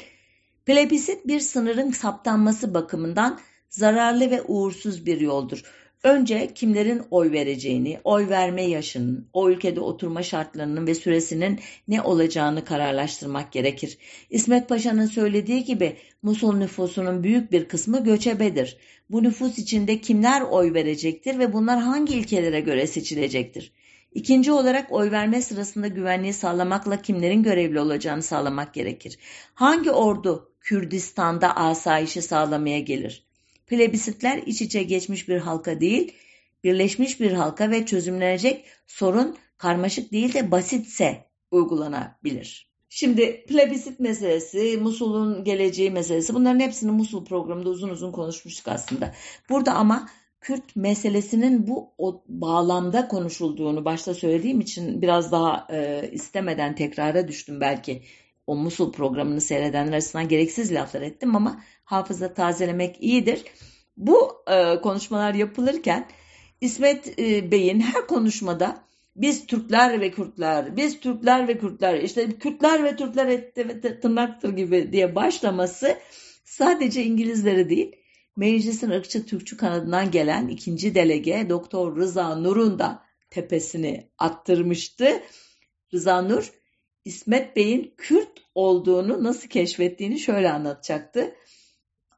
Plebisit bir sınırın saptanması bakımından zararlı ve uğursuz bir yoldur. Önce kimlerin oy vereceğini, oy verme yaşının, o ülkede oturma şartlarının ve süresinin ne olacağını kararlaştırmak gerekir. İsmet Paşa'nın söylediği gibi Musul nüfusunun büyük bir kısmı göçebedir. Bu nüfus içinde kimler oy verecektir ve bunlar hangi ilkelere göre seçilecektir? İkinci olarak oy verme sırasında güvenliği sağlamakla kimlerin görevli olacağını sağlamak gerekir. Hangi ordu Kürdistan'da asayişi sağlamaya gelir? Plebisitler iç içe geçmiş bir halka değil, birleşmiş bir halka ve çözümlenecek sorun karmaşık değil de basitse uygulanabilir. Şimdi plebisit meselesi, Musul'un geleceği meselesi bunların hepsini Musul programında uzun uzun konuşmuştuk aslında. Burada ama Kürt meselesinin bu o bağlamda konuşulduğunu başta söylediğim için biraz daha e, istemeden tekrara düştüm belki o Musul programını seyredenler arasından gereksiz laflar ettim ama hafıza tazelemek iyidir. Bu e, konuşmalar yapılırken İsmet e, Bey'in her konuşmada biz Türkler ve Kürtler, biz Türkler ve Kürtler, işte Kürtler ve Türkler etti ve tırnaktır gibi diye başlaması sadece İngilizlere değil, meclisin ırkçı Türkçü kanadından gelen ikinci delege Doktor Rıza Nur'un da tepesini attırmıştı. Rıza Nur, İsmet Bey'in Kürt olduğunu nasıl keşfettiğini şöyle anlatacaktı.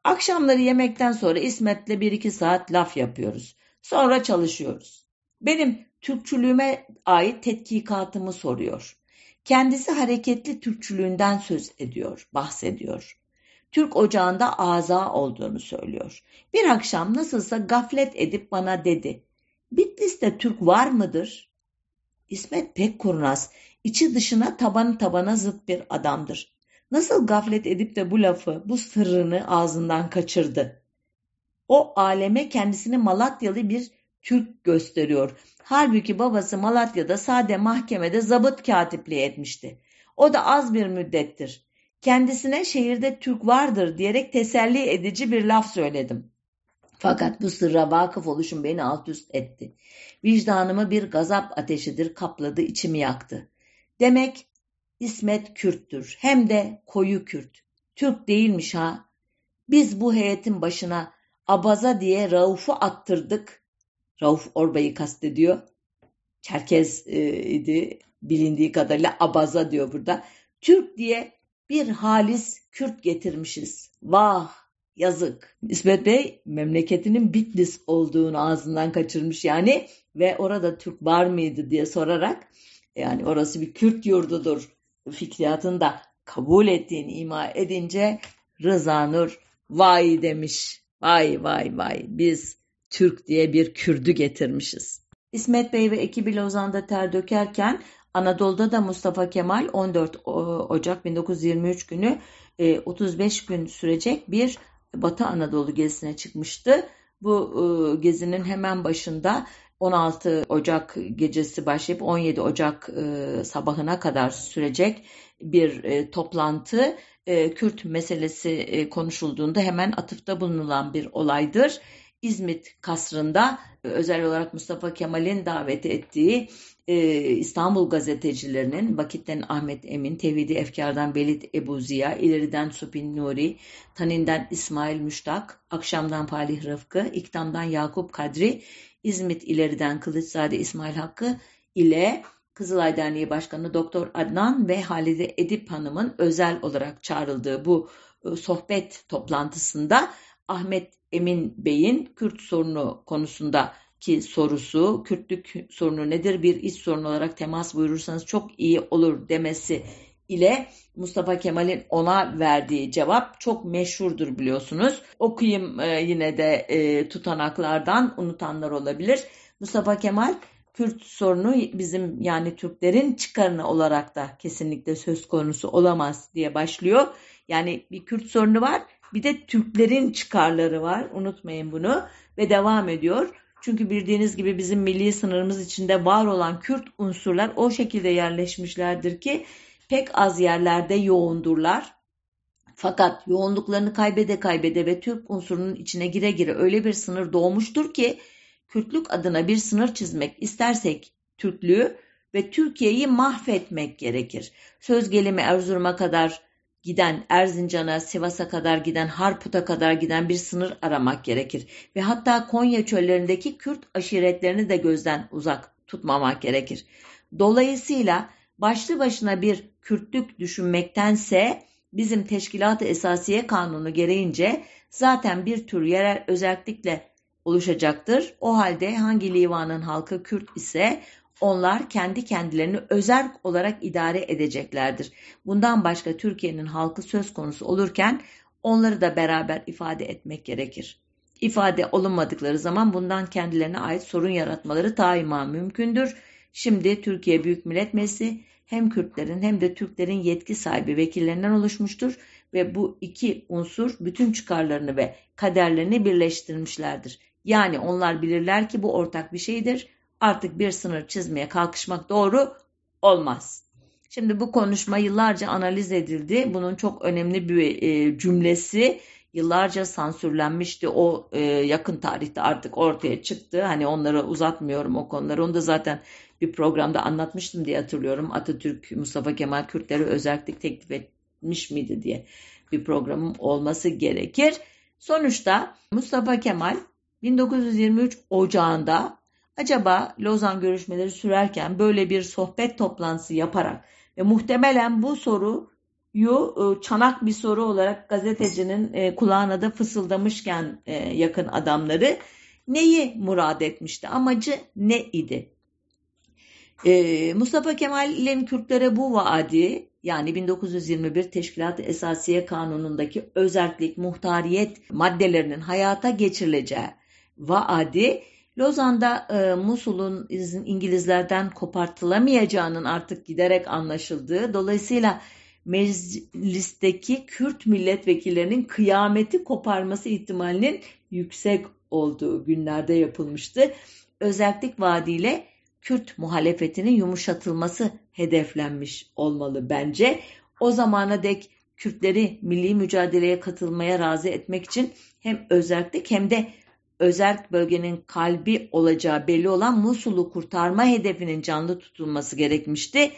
Akşamları yemekten sonra İsmet'le bir iki saat laf yapıyoruz. Sonra çalışıyoruz. Benim Türkçülüğüme ait tetkikatımı soruyor. Kendisi hareketli Türkçülüğünden söz ediyor, bahsediyor. Türk ocağında aza olduğunu söylüyor. Bir akşam nasılsa gaflet edip bana dedi. Bitlis'te Türk var mıdır? İsmet pek kurnaz, içi dışına tabanı tabana zıt bir adamdır. Nasıl gaflet edip de bu lafı, bu sırrını ağzından kaçırdı? O aleme kendisini Malatyalı bir Türk gösteriyor. Halbuki babası Malatya'da sade mahkemede zabıt katipliği etmişti. O da az bir müddettir. Kendisine şehirde Türk vardır diyerek teselli edici bir laf söyledim. Fakat bu sırra vakıf oluşum beni alt üst etti. Vicdanımı bir gazap ateşidir kapladı içimi yaktı. Demek İsmet Kürttür hem de koyu Kürt. Türk değilmiş ha. Biz bu heyetin başına Abaza diye Rauf'u attırdık. Rauf Orbay'ı kastediyor. Çerkez e, idi bilindiği kadarıyla Abaza diyor burada. Türk diye bir halis Kürt getirmişiz. Vah yazık. İsmet Bey memleketinin Bitlis olduğunu ağzından kaçırmış yani ve orada Türk var mıydı diye sorarak yani orası bir Kürt yurdudur fikriyatını da kabul ettiğini ima edince Rıza Nur vay demiş. Vay vay vay biz Türk diye bir Kürdü getirmişiz. İsmet Bey ve ekibi Lozan'da ter dökerken Anadolu'da da Mustafa Kemal 14 Ocak 1923 günü 35 e, gün sürecek bir Batı Anadolu gezisine çıkmıştı. Bu e, gezinin hemen başında 16 Ocak gecesi başlayıp 17 Ocak e, sabahına kadar sürecek bir toplantı Kürt meselesi konuşulduğunda hemen atıfta bulunulan bir olaydır. İzmit kasrında özel olarak Mustafa Kemal'in davet ettiği e, İstanbul gazetecilerinin Vakitten Ahmet Emin, Tevhidi Efkar'dan Belit Ebu Ziya, İleriden Supin Nuri, Tanin'den İsmail Müştak, Akşam'dan Falih Rıfkı, İktam'dan Yakup Kadri, İzmit İleri'den Kılıçzade İsmail Hakkı ile Kızılay Derneği Başkanı Doktor Adnan ve Halide Edip Hanım'ın özel olarak çağrıldığı bu e, sohbet toplantısında Ahmet Emin Bey'in Kürt sorunu konusunda ki sorusu Kürtlük sorunu nedir bir iç sorun olarak temas buyurursanız çok iyi olur demesi ile Mustafa Kemal'in ona verdiği cevap çok meşhurdur biliyorsunuz. Okuyayım e, yine de e, tutanaklardan unutanlar olabilir. Mustafa Kemal Kürt sorunu bizim yani Türklerin çıkarını olarak da kesinlikle söz konusu olamaz diye başlıyor. Yani bir Kürt sorunu var bir de Türklerin çıkarları var unutmayın bunu ve devam ediyor. Çünkü bildiğiniz gibi bizim milli sınırımız içinde var olan Kürt unsurlar o şekilde yerleşmişlerdir ki pek az yerlerde yoğundurlar. Fakat yoğunluklarını kaybede kaybede ve Türk unsurunun içine gire gire öyle bir sınır doğmuştur ki Kürtlük adına bir sınır çizmek istersek Türklüğü ve Türkiye'yi mahvetmek gerekir. Söz gelimi Erzurum'a kadar giden Erzincan'a, Sivas'a kadar giden, Harput'a kadar giden bir sınır aramak gerekir. Ve hatta Konya çöllerindeki Kürt aşiretlerini de gözden uzak tutmamak gerekir. Dolayısıyla başlı başına bir Kürtlük düşünmektense bizim Teşkilat-ı Esasiye Kanunu gereğince zaten bir tür yerel özellikle oluşacaktır. O halde hangi livanın halkı Kürt ise onlar kendi kendilerini özel olarak idare edeceklerdir. Bundan başka Türkiye'nin halkı söz konusu olurken onları da beraber ifade etmek gerekir. İfade olunmadıkları zaman bundan kendilerine ait sorun yaratmaları daima mümkündür. Şimdi Türkiye Büyük Millet Meclisi hem Kürtlerin hem de Türklerin yetki sahibi vekillerinden oluşmuştur ve bu iki unsur bütün çıkarlarını ve kaderlerini birleştirmişlerdir. Yani onlar bilirler ki bu ortak bir şeydir artık bir sınır çizmeye kalkışmak doğru olmaz. Şimdi bu konuşma yıllarca analiz edildi. Bunun çok önemli bir e, cümlesi yıllarca sansürlenmişti. O e, yakın tarihte artık ortaya çıktı. Hani onları uzatmıyorum o konuları. Onu da zaten bir programda anlatmıştım diye hatırlıyorum. Atatürk Mustafa Kemal Kürtlere özellik teklif etmiş miydi diye bir programım olması gerekir. Sonuçta Mustafa Kemal 1923 Ocağı'nda acaba Lozan görüşmeleri sürerken böyle bir sohbet toplantısı yaparak ve muhtemelen bu soruyu e, çanak bir soru olarak gazetecinin e, kulağına da fısıldamışken e, yakın adamları neyi murad etmişti? Amacı ne idi? Mustafa Kemal'in Kürtlere bu vaadi yani 1921 Teşkilat-ı Esasiye Kanunu'ndaki özellik, muhtariyet maddelerinin hayata geçirileceği vaadi Lozan'da e, Musul'un İngilizlerden kopartılamayacağının artık giderek anlaşıldığı, dolayısıyla meclisteki Kürt milletvekillerinin kıyameti koparması ihtimalinin yüksek olduğu günlerde yapılmıştı. Özellik vaadiyle Kürt muhalefetinin yumuşatılması hedeflenmiş olmalı bence. O zamana dek Kürtleri milli mücadeleye katılmaya razı etmek için hem özellik hem de özerk bölgenin kalbi olacağı belli olan Musul'u kurtarma hedefinin canlı tutulması gerekmişti.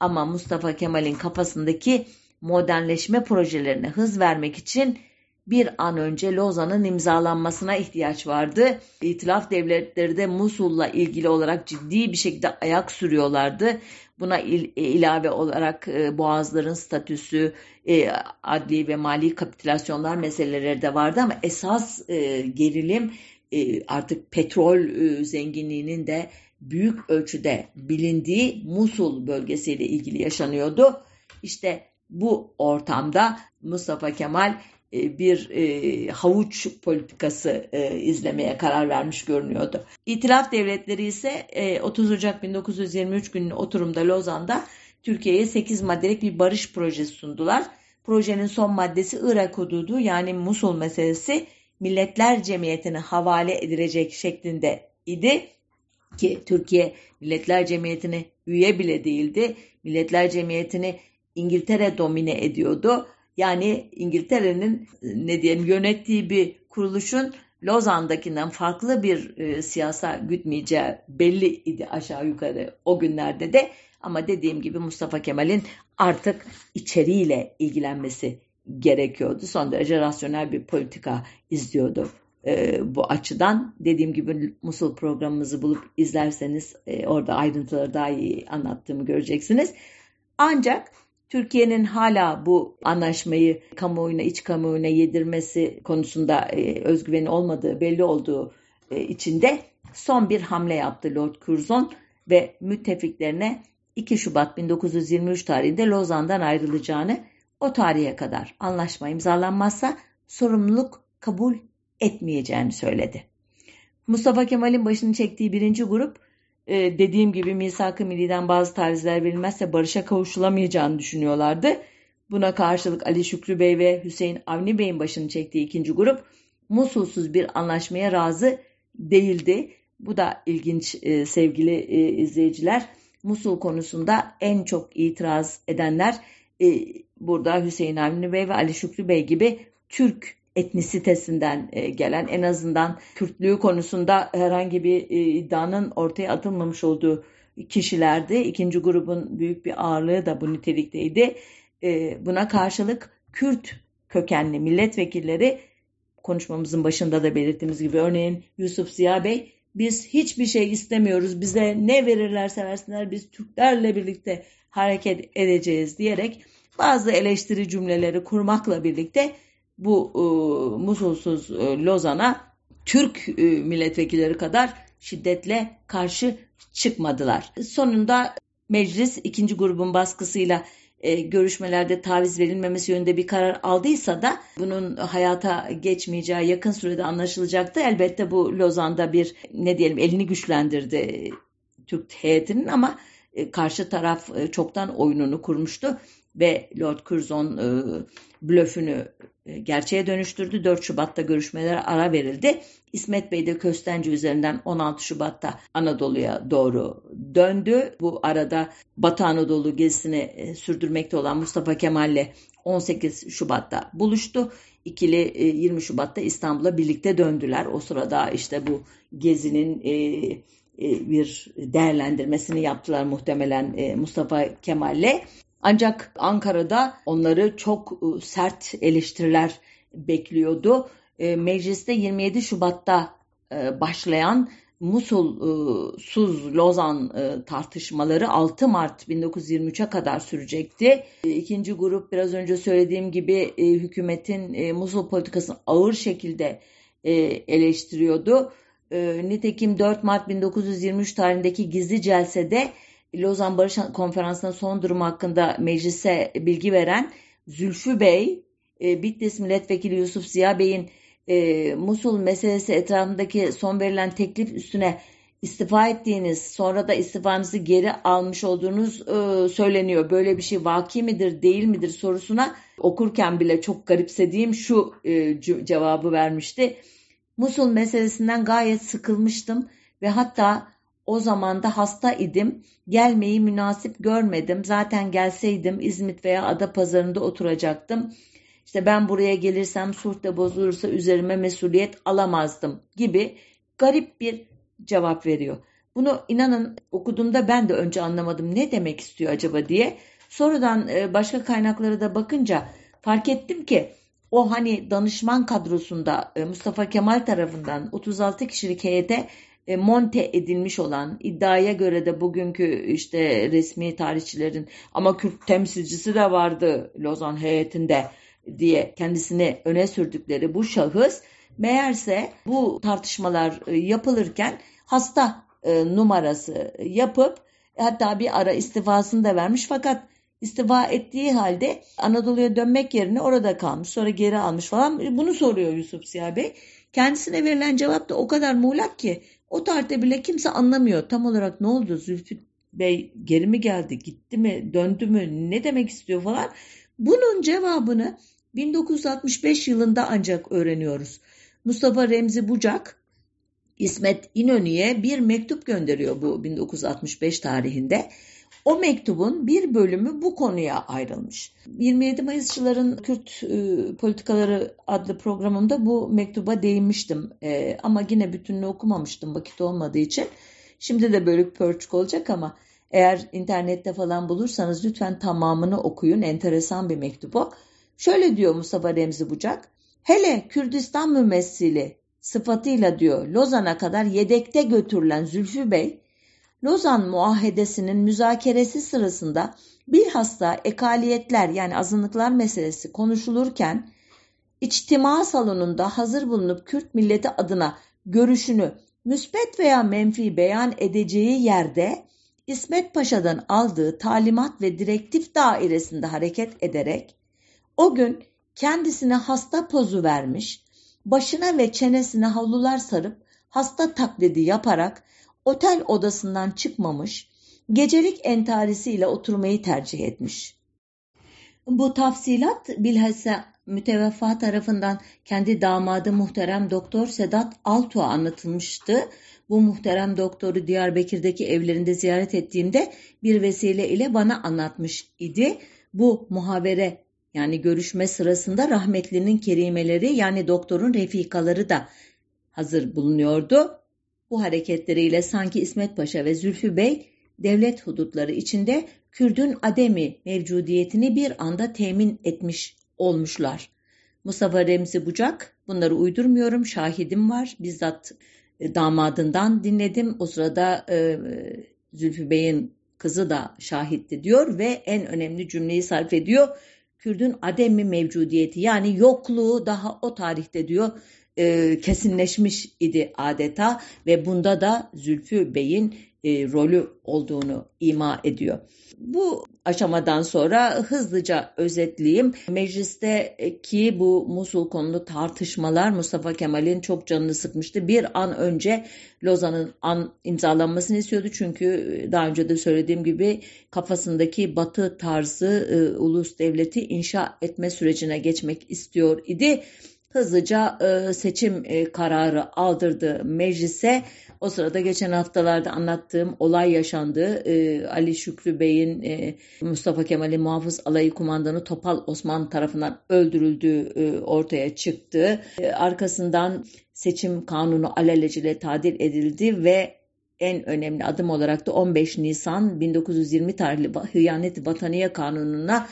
Ama Mustafa Kemal'in kafasındaki modernleşme projelerine hız vermek için bir an önce Lozan'ın imzalanmasına ihtiyaç vardı. İtilaf devletleri de Musul'la ilgili olarak ciddi bir şekilde ayak sürüyorlardı. Buna il, e, ilave olarak e, boğazların statüsü, e, adli ve mali kapitülasyonlar meseleleri de vardı ama esas e, gerilim e, artık petrol e, zenginliğinin de büyük ölçüde bilindiği Musul bölgesiyle ilgili yaşanıyordu. İşte bu ortamda Mustafa Kemal e, bir havuç politikası izlemeye karar vermiş görünüyordu. İtilaf devletleri ise e, 30 Ocak 1923 günü oturumda Lozan'da Türkiye'ye 8 maddelik bir barış projesi sundular. Projenin son maddesi Irak hududu yani Musul meselesi Milletler Cemiyeti'ne havale edilecek şeklinde idi ki Türkiye Milletler Cemiyeti'ne üye bile değildi. Milletler Cemiyeti'ni İngiltere domine ediyordu. Yani İngiltere'nin ne diyelim yönettiği bir kuruluşun Lozan'dakinden farklı bir e, siyasa gütmeyeceği belli idi aşağı yukarı o günlerde de. Ama dediğim gibi Mustafa Kemal'in artık içeriğiyle ilgilenmesi gerekiyordu. Son derece rasyonel bir politika izliyordu e, bu açıdan. Dediğim gibi Musul programımızı bulup izlerseniz e, orada ayrıntıları daha iyi anlattığımı göreceksiniz. Ancak Türkiye'nin hala bu anlaşmayı kamuoyuna, iç kamuoyuna yedirmesi konusunda e, özgüveni olmadığı belli olduğu e, içinde son bir hamle yaptı Lord Curzon ve müttefiklerine 2 Şubat 1923 tarihinde Lozan'dan ayrılacağını o tarihe kadar anlaşma imzalanmazsa sorumluluk kabul etmeyeceğini söyledi. Mustafa Kemal'in başını çektiği birinci grup e, dediğim gibi misak-ı milliden bazı tarihler verilmezse barışa kavuşulamayacağını düşünüyorlardı. Buna karşılık Ali Şükrü Bey ve Hüseyin Avni Bey'in başını çektiği ikinci grup Musulsuz bir anlaşmaya razı değildi. Bu da ilginç e, sevgili e, izleyiciler. Musul konusunda en çok itiraz edenler e, burada Hüseyin Avni Bey ve Ali Şükrü Bey gibi Türk etnisitesinden e, gelen en azından Kürtlüğü konusunda herhangi bir e, iddianın ortaya atılmamış olduğu kişilerdi. İkinci grubun büyük bir ağırlığı da bu nitelikteydi. E, buna karşılık Kürt kökenli milletvekilleri konuşmamızın başında da belirttiğimiz gibi örneğin Yusuf Ziya Bey biz hiçbir şey istemiyoruz bize ne verirlerse versinler biz Türklerle birlikte hareket edeceğiz diyerek bazı eleştiri cümleleri kurmakla birlikte bu e, Musulsuz e, Lozan'a Türk e, milletvekilleri kadar şiddetle karşı çıkmadılar. Sonunda meclis ikinci grubun baskısıyla e, görüşmelerde taviz verilmemesi yönünde bir karar aldıysa da bunun hayata geçmeyeceği yakın sürede anlaşılacaktı. Elbette bu Lozan'da bir ne diyelim elini güçlendirdi Türk heyetinin ama e, karşı taraf e, çoktan oyununu kurmuştu. Ve Lord Curzon e, blöfünü e, gerçeğe dönüştürdü. 4 Şubat'ta görüşmelere ara verildi. İsmet Bey de Köstence üzerinden 16 Şubat'ta Anadolu'ya doğru döndü. Bu arada Batı Anadolu gezisini e, sürdürmekte olan Mustafa Kemal ile 18 Şubat'ta buluştu. İkili 20 e, Şubat'ta İstanbul'a birlikte döndüler. O sırada işte bu gezinin bir değerlendirmesini yaptılar muhtemelen Mustafa Kemal'le. Ancak Ankara'da onları çok ıı, sert eleştiriler bekliyordu. E, mecliste 27 Şubat'ta e, başlayan Musul-Suz-Lozan ıı, tartışmaları 6 Mart 1923'e kadar sürecekti. E, ikinci grup biraz önce söylediğim gibi hükümetin Musul politikasını ağır şekilde eleştiriyordu. Nitekim 4 Mart 1923 tarihindeki gizli celsede Lozan Barış Konferansı'nın son durumu hakkında meclise bilgi veren Zülfü Bey, e, Bitlis Milletvekili Yusuf Ziya Bey'in e, Musul meselesi etrafındaki son verilen teklif üstüne istifa ettiğiniz, sonra da istifanızı geri almış olduğunuz e, söyleniyor. Böyle bir şey vaki midir, değil midir sorusuna okurken bile çok garipsediğim şu e, cevabı vermişti. Musul meselesinden gayet sıkılmıştım ve hatta o zaman da hasta idim. Gelmeyi münasip görmedim. Zaten gelseydim İzmit veya Adapazarı'nda oturacaktım. İşte ben buraya gelirsem suhte bozulursa üzerime mesuliyet alamazdım gibi garip bir cevap veriyor. Bunu inanın okuduğumda ben de önce anlamadım ne demek istiyor acaba diye. Sonradan e, başka kaynaklara da bakınca fark ettim ki o hani danışman kadrosunda e, Mustafa Kemal tarafından 36 kişilik heyete e, monte edilmiş olan iddiaya göre de bugünkü işte resmi tarihçilerin ama Kürt temsilcisi de vardı Lozan heyetinde diye kendisini öne sürdükleri bu şahıs meğerse bu tartışmalar e, yapılırken hasta e, numarası yapıp hatta bir ara istifasını da vermiş fakat istifa ettiği halde Anadolu'ya dönmek yerine orada kalmış sonra geri almış falan bunu soruyor Yusuf Siyah Bey. Kendisine verilen cevap da o kadar muğlak ki o tarihte bile kimse anlamıyor tam olarak ne oldu Zülfü Bey geri mi geldi gitti mi döndü mü ne demek istiyor falan. Bunun cevabını 1965 yılında ancak öğreniyoruz. Mustafa Remzi Bucak İsmet İnönü'ye bir mektup gönderiyor bu 1965 tarihinde. O mektubun bir bölümü bu konuya ayrılmış. 27 Mayısçıların Kürt e, Politikaları adlı programımda bu mektuba değinmiştim. E, ama yine bütününü okumamıştım vakit olmadığı için. Şimdi de bölük pörçük olacak ama eğer internette falan bulursanız lütfen tamamını okuyun. Enteresan bir mektup o. Şöyle diyor Mustafa Remzi Bucak. Hele Kürdistan mümessili sıfatıyla diyor Lozan'a kadar yedekte götürülen Zülfü Bey Lozan Muahedesi'nin müzakeresi sırasında bilhassa ekaliyetler yani azınlıklar meselesi konuşulurken içtima salonunda hazır bulunup Kürt milleti adına görüşünü müsbet veya menfi beyan edeceği yerde İsmet Paşa'dan aldığı talimat ve direktif dairesinde hareket ederek o gün kendisine hasta pozu vermiş, başına ve çenesine havlular sarıp hasta taklidi yaparak otel odasından çıkmamış, gecelik entarisiyle oturmayı tercih etmiş. Bu tafsilat bilhassa müteveffa tarafından kendi damadı muhterem doktor Sedat Altuğ'a anlatılmıştı. Bu muhterem doktoru Diyarbakır'daki evlerinde ziyaret ettiğimde bir vesile ile bana anlatmış idi. Bu muhabere yani görüşme sırasında rahmetlinin kerimeleri yani doktorun refikaları da hazır bulunuyordu. Bu hareketleriyle sanki İsmet Paşa ve Zülfü Bey devlet hudutları içinde Kürdün ademi mevcudiyetini bir anda temin etmiş olmuşlar. Mustafa Remzi Bucak, bunları uydurmuyorum, şahidim var. Bizzat e, damadından dinledim. O sırada e, Zülfü Bey'in kızı da şahitti diyor ve en önemli cümleyi sarf ediyor. Kürdün ademi mevcudiyeti yani yokluğu daha o tarihte diyor e, kesinleşmiş idi adeta ve bunda da Zülfü Bey'in e, rolü olduğunu ima ediyor. Bu aşamadan sonra hızlıca özetleyeyim. Meclisteki bu Musul konulu tartışmalar Mustafa Kemal'in çok canını sıkmıştı. Bir an önce Lozan'ın an imzalanmasını istiyordu. Çünkü daha önce de söylediğim gibi kafasındaki batı tarzı e, ulus devleti inşa etme sürecine geçmek istiyor idi. Hızlıca e, seçim e, kararı aldırdı meclise. O sırada geçen haftalarda anlattığım olay yaşandı. E, Ali Şükrü Bey'in Mustafa Kemal'in muhafız alayı kumandanı Topal Osman tarafından öldürüldüğü ortaya çıktı. Arkasından seçim kanunu alelacele tadil edildi ve en önemli adım olarak da 15 Nisan 1920 tarihli Hıyanet Vataniye Kanunu'na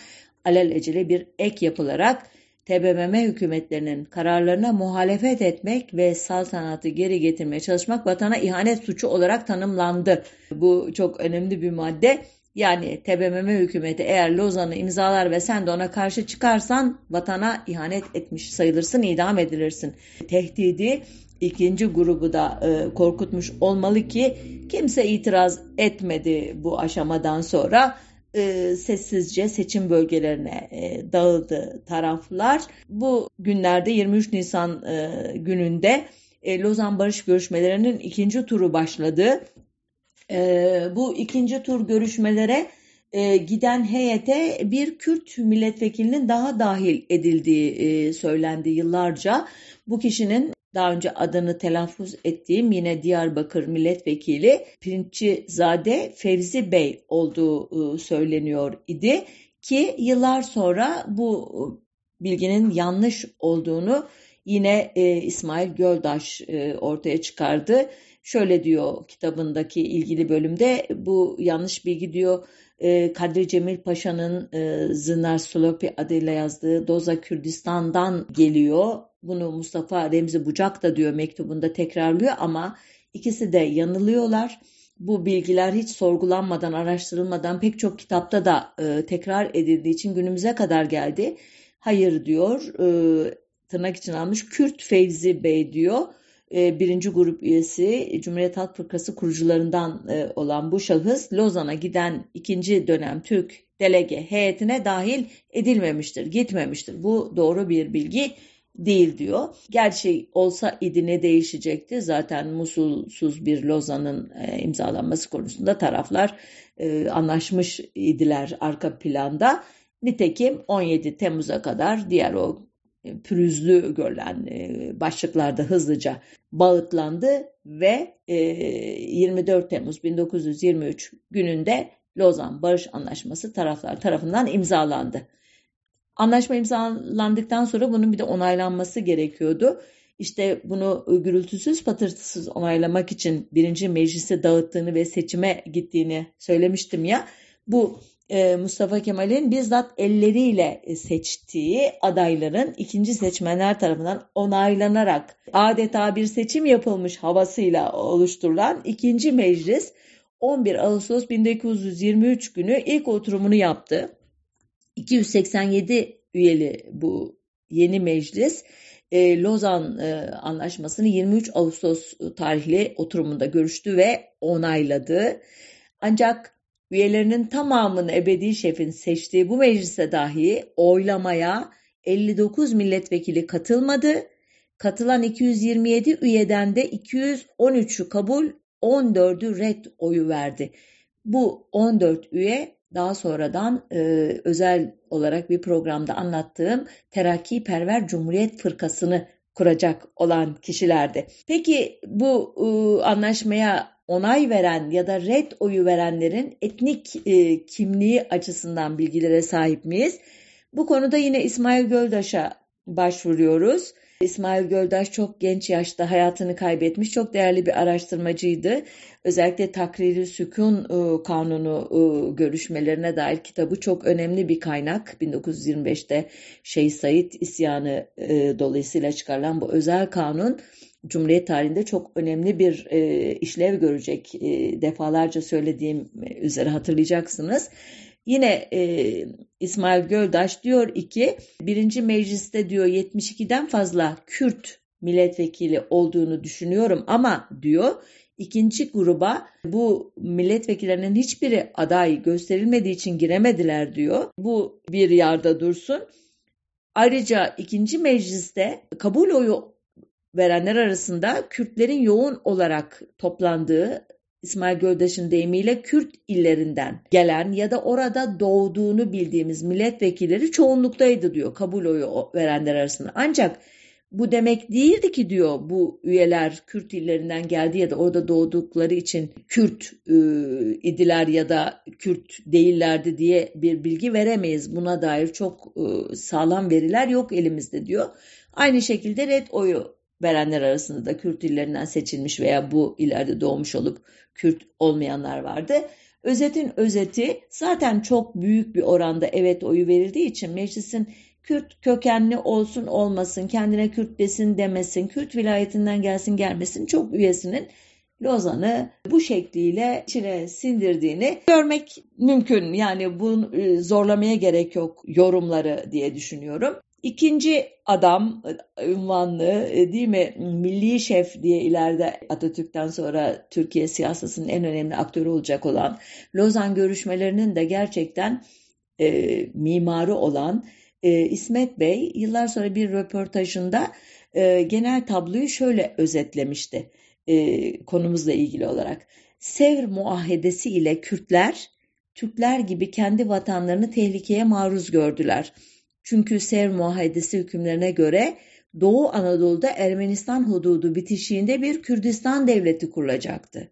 alelacele bir ek yapılarak TBMM hükümetlerinin kararlarına muhalefet etmek ve saltanatı geri getirmeye çalışmak vatana ihanet suçu olarak tanımlandı. Bu çok önemli bir madde. Yani TBMM hükümeti eğer Lozan'ı imzalar ve sen de ona karşı çıkarsan vatana ihanet etmiş sayılırsın, idam edilirsin. Tehdidi ikinci grubu da e, korkutmuş olmalı ki kimse itiraz etmedi bu aşamadan sonra e, sessizce seçim bölgelerine e, dağıldı taraflar. Bu günlerde 23 Nisan e, gününde e, Lozan Barış görüşmelerinin ikinci turu başladı. E, bu ikinci tur görüşmelere e, giden heyete bir Kürt milletvekilinin daha dahil edildiği e, söylendi yıllarca. Bu kişinin daha önce adını telaffuz ettiğim yine Diyarbakır milletvekili Pirinççizade Fevzi Bey olduğu e, söyleniyor idi ki yıllar sonra bu bilginin yanlış olduğunu yine e, İsmail Göldaş e, ortaya çıkardı. Şöyle diyor kitabındaki ilgili bölümde bu yanlış bilgi diyor e, Kadri Cemil Paşa'nın Zınar Slopi adıyla yazdığı Doza Kürdistan'dan geliyor. Bunu Mustafa Remzi Bucak da diyor mektubunda tekrarlıyor ama ikisi de yanılıyorlar. Bu bilgiler hiç sorgulanmadan, araştırılmadan pek çok kitapta da e, tekrar edildiği için günümüze kadar geldi. Hayır diyor, e, tırnak için almış Kürt Fevzi Bey diyor. E, birinci grup üyesi Cumhuriyet Halk Fırkası kurucularından e, olan bu şahıs Lozan'a giden ikinci dönem Türk delege heyetine dahil edilmemiştir, gitmemiştir. Bu doğru bir bilgi değil diyor. Gerçi olsa idi ne değişecekti? Zaten Musulsuz bir Lozan'ın e, imzalanması konusunda taraflar e, anlaşmış idiler arka planda. Nitekim 17 Temmuz'a kadar diğer o e, pürüzlü görülen başlıklarda hızlıca bağıtlandı ve e, 24 Temmuz 1923 gününde Lozan Barış Anlaşması taraflar tarafından imzalandı. Anlaşma imzalandıktan sonra bunun bir de onaylanması gerekiyordu. İşte bunu gürültüsüz patırtısız onaylamak için birinci meclise dağıttığını ve seçime gittiğini söylemiştim ya. Bu e, Mustafa Kemal'in bizzat elleriyle seçtiği adayların ikinci seçmenler tarafından onaylanarak adeta bir seçim yapılmış havasıyla oluşturulan ikinci meclis 11 Ağustos 1923 günü ilk oturumunu yaptı. 287 üyeli bu yeni meclis e, Lozan e, Anlaşması'nı 23 Ağustos tarihli oturumunda görüştü ve onayladı. Ancak üyelerinin tamamını ebedi şefin seçtiği bu meclise dahi oylamaya 59 milletvekili katılmadı. Katılan 227 üyeden de 213'ü kabul, 14'ü red oyu verdi. Bu 14 üye daha sonradan e, özel olarak bir programda anlattığım Terakki Perver Cumhuriyet Fırkası'nı kuracak olan kişilerdi. Peki bu e, anlaşmaya onay veren ya da red oyu verenlerin etnik e, kimliği açısından bilgilere sahip miyiz? Bu konuda yine İsmail Göldaş'a başvuruyoruz. İsmail Göldaş çok genç yaşta hayatını kaybetmiş. Çok değerli bir araştırmacıydı. Özellikle takriri sükun e, kanunu e, görüşmelerine dair kitabı çok önemli bir kaynak. 1925'te Şeyh Said isyanı e, dolayısıyla çıkarılan bu özel kanun Cumhuriyet tarihinde çok önemli bir işlev görecek. defalarca söylediğim üzere hatırlayacaksınız. Yine e, İsmail Göldaş diyor ki birinci mecliste diyor 72'den fazla Kürt milletvekili olduğunu düşünüyorum ama diyor İkinci gruba bu milletvekillerinin hiçbiri aday gösterilmediği için giremediler diyor. Bu bir yarda dursun. Ayrıca ikinci mecliste kabul oyu verenler arasında Kürtlerin yoğun olarak toplandığı İsmail Göldaş'ın deyimiyle Kürt illerinden gelen ya da orada doğduğunu bildiğimiz milletvekilleri çoğunluktaydı diyor kabul oyu verenler arasında. Ancak bu demek değildi ki diyor bu üyeler Kürt illerinden geldi ya da orada doğdukları için Kürt e, idiler ya da Kürt değillerdi diye bir bilgi veremeyiz. Buna dair çok e, sağlam veriler yok elimizde diyor. Aynı şekilde red oyu verenler arasında da Kürt illerinden seçilmiş veya bu ileride doğmuş olup Kürt olmayanlar vardı. Özetin özeti zaten çok büyük bir oranda evet oyu verildiği için meclisin Kürt kökenli olsun olmasın, kendine Kürt desin demesin, Kürt vilayetinden gelsin gelmesin çok üyesinin Lozan'ı bu şekliyle içine sindirdiğini görmek mümkün. Yani bunu e, zorlamaya gerek yok yorumları diye düşünüyorum. İkinci adam ünvanlı e, değil mi milli şef diye ileride Atatürk'ten sonra Türkiye siyasetinin en önemli aktörü olacak olan Lozan görüşmelerinin de gerçekten e, mimarı olan e, İsmet Bey yıllar sonra bir röportajında e, genel tabloyu şöyle özetlemişti e, konumuzla ilgili olarak. Sevr muahedesi ile Kürtler, Türkler gibi kendi vatanlarını tehlikeye maruz gördüler. Çünkü Sevr muahedesi hükümlerine göre Doğu Anadolu'da Ermenistan hududu bitişiğinde bir Kürdistan devleti kurulacaktı.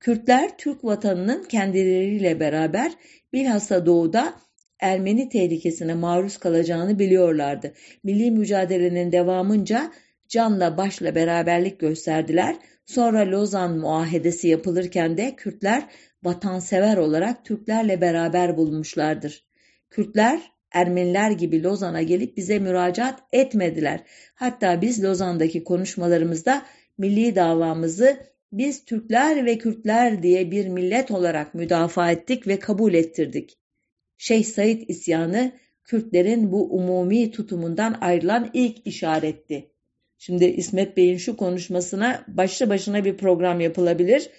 Kürtler Türk vatanının kendileriyle beraber bilhassa doğuda Ermeni tehlikesine maruz kalacağını biliyorlardı. Milli mücadelenin devamınca canla başla beraberlik gösterdiler. Sonra Lozan Muahedesi yapılırken de Kürtler vatansever olarak Türklerle beraber bulunmuşlardır. Kürtler Ermeniler gibi Lozan'a gelip bize müracaat etmediler. Hatta biz Lozan'daki konuşmalarımızda milli davamızı biz Türkler ve Kürtler diye bir millet olarak müdafaa ettik ve kabul ettirdik. Şeyh Said isyanı Kürtlerin bu umumi tutumundan ayrılan ilk işaretti. Şimdi İsmet Bey'in şu konuşmasına başlı başına bir program yapılabilir.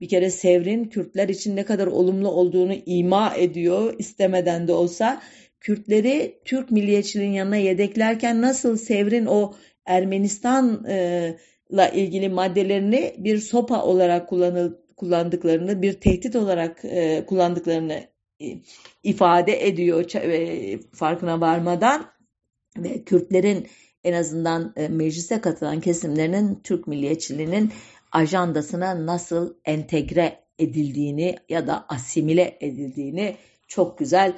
Bir kere Sevr'in Kürtler için ne kadar olumlu olduğunu ima ediyor istemeden de olsa. Kürtleri Türk milliyetçiliğin yanına yedeklerken nasıl Sevr'in o Ermenistan'la ilgili maddelerini bir sopa olarak kullandıklarını, bir tehdit olarak kullandıklarını ifade ediyor farkına varmadan ve Kürtlerin en azından e, meclise katılan kesimlerinin Türk milliyetçiliğinin ajandasına nasıl entegre edildiğini ya da asimile edildiğini çok güzel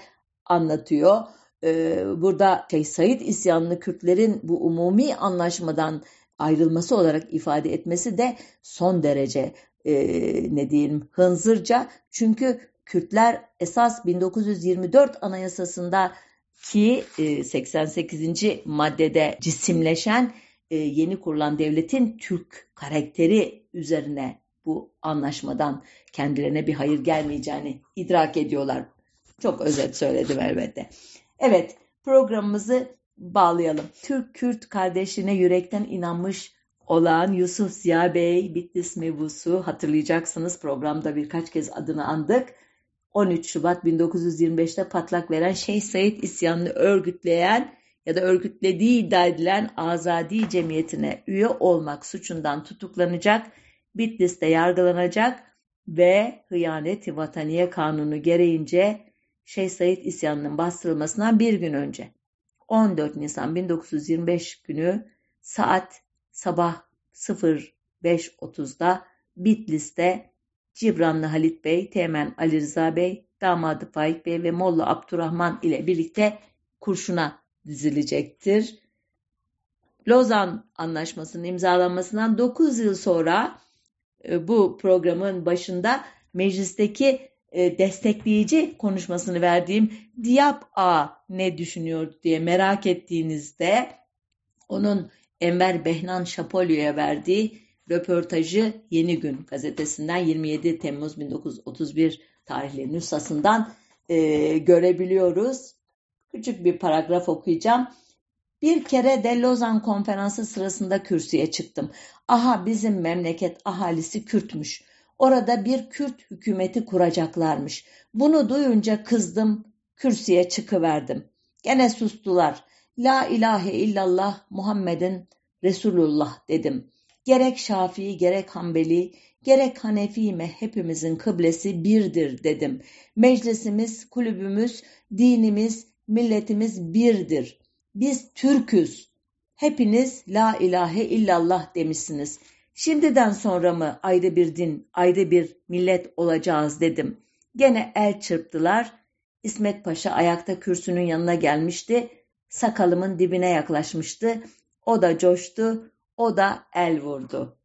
anlatıyor. E, burada şey, Said isyanını Kürtlerin bu umumi anlaşmadan ayrılması olarak ifade etmesi de son derece e, ne diyelim hınzırca. Çünkü Kürtler esas 1924 Anayasasında ki 88. E, maddede cisimleşen e, yeni kurulan devletin Türk karakteri üzerine bu anlaşmadan kendilerine bir hayır gelmeyeceğini idrak ediyorlar. Çok özet söyledim elbette. Evet programımızı bağlayalım. Türk-Kürt kardeşliğine yürekten inanmış olan Yusuf Ziya Bey Bitlis mevusu hatırlayacaksınız programda birkaç kez adını andık. 13 Şubat 1925'te patlak veren Şeyh Said isyanını örgütleyen ya da örgütlediği iddia edilen Azadi Cemiyeti'ne üye olmak suçundan tutuklanacak, Bitlis'te yargılanacak ve hıyaneti vataniye kanunu gereğince Şeyh Said isyanının bastırılmasından bir gün önce 14 Nisan 1925 günü saat sabah 05.30'da Bitlis'te Cibranlı Halit Bey, Teğmen Ali Rıza Bey, damadı Faik Bey ve Molla Abdurrahman ile birlikte kurşuna dizilecektir. Lozan Anlaşması'nın imzalanmasından 9 yıl sonra e, bu programın başında meclisteki e, destekleyici konuşmasını verdiğim Diap A ne düşünüyor diye merak ettiğinizde onun Enver Behnan Şapolyo'ya verdiği röportajı Yeni Gün gazetesinden 27 Temmuz 1931 tarihli nüshasından e, görebiliyoruz. Küçük bir paragraf okuyacağım. Bir kere de Lozan konferansı sırasında kürsüye çıktım. Aha bizim memleket ahalisi Kürtmüş. Orada bir Kürt hükümeti kuracaklarmış. Bunu duyunca kızdım, kürsüye çıkıverdim. Gene sustular. La ilahe illallah Muhammed'in Resulullah dedim. Gerek Şafii gerek Hanbeli gerek Hanefi hepimizin kıblesi birdir dedim. Meclisimiz, kulübümüz, dinimiz, milletimiz birdir. Biz Türküz. Hepiniz la ilahe illallah demişsiniz. Şimdiden sonra mı ayrı bir din, ayrı bir millet olacağız dedim. Gene el çırptılar. İsmet Paşa ayakta kürsünün yanına gelmişti. Sakalımın dibine yaklaşmıştı. O da coştu, o da el vurdu.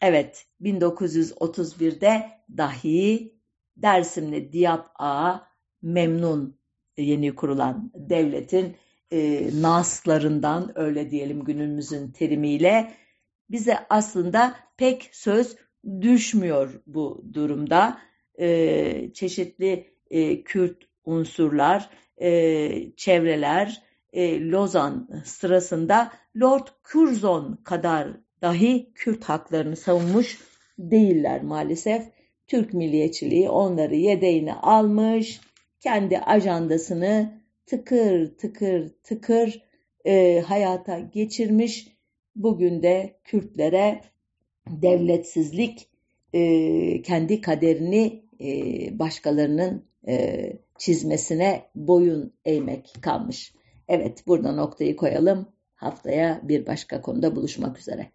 Evet, 1931'de dahi Dersimli Diyap Ağa memnun yeni kurulan devletin e, naslarından öyle diyelim günümüzün terimiyle bize aslında pek söz düşmüyor bu durumda. E, çeşitli e, Kürt unsurlar, e, çevreler e, Lozan sırasında Lord Curzon kadar dahi Kürt haklarını savunmuş değiller maalesef. Türk milliyetçiliği onları yedeğine almış, kendi ajandasını tıkır tıkır tıkır e, hayata geçirmiş. Bugün de Kürtlere devletsizlik e, kendi kaderini e, başkalarının e, çizmesine boyun eğmek kalmış. Evet burada noktayı koyalım. Haftaya bir başka konuda buluşmak üzere.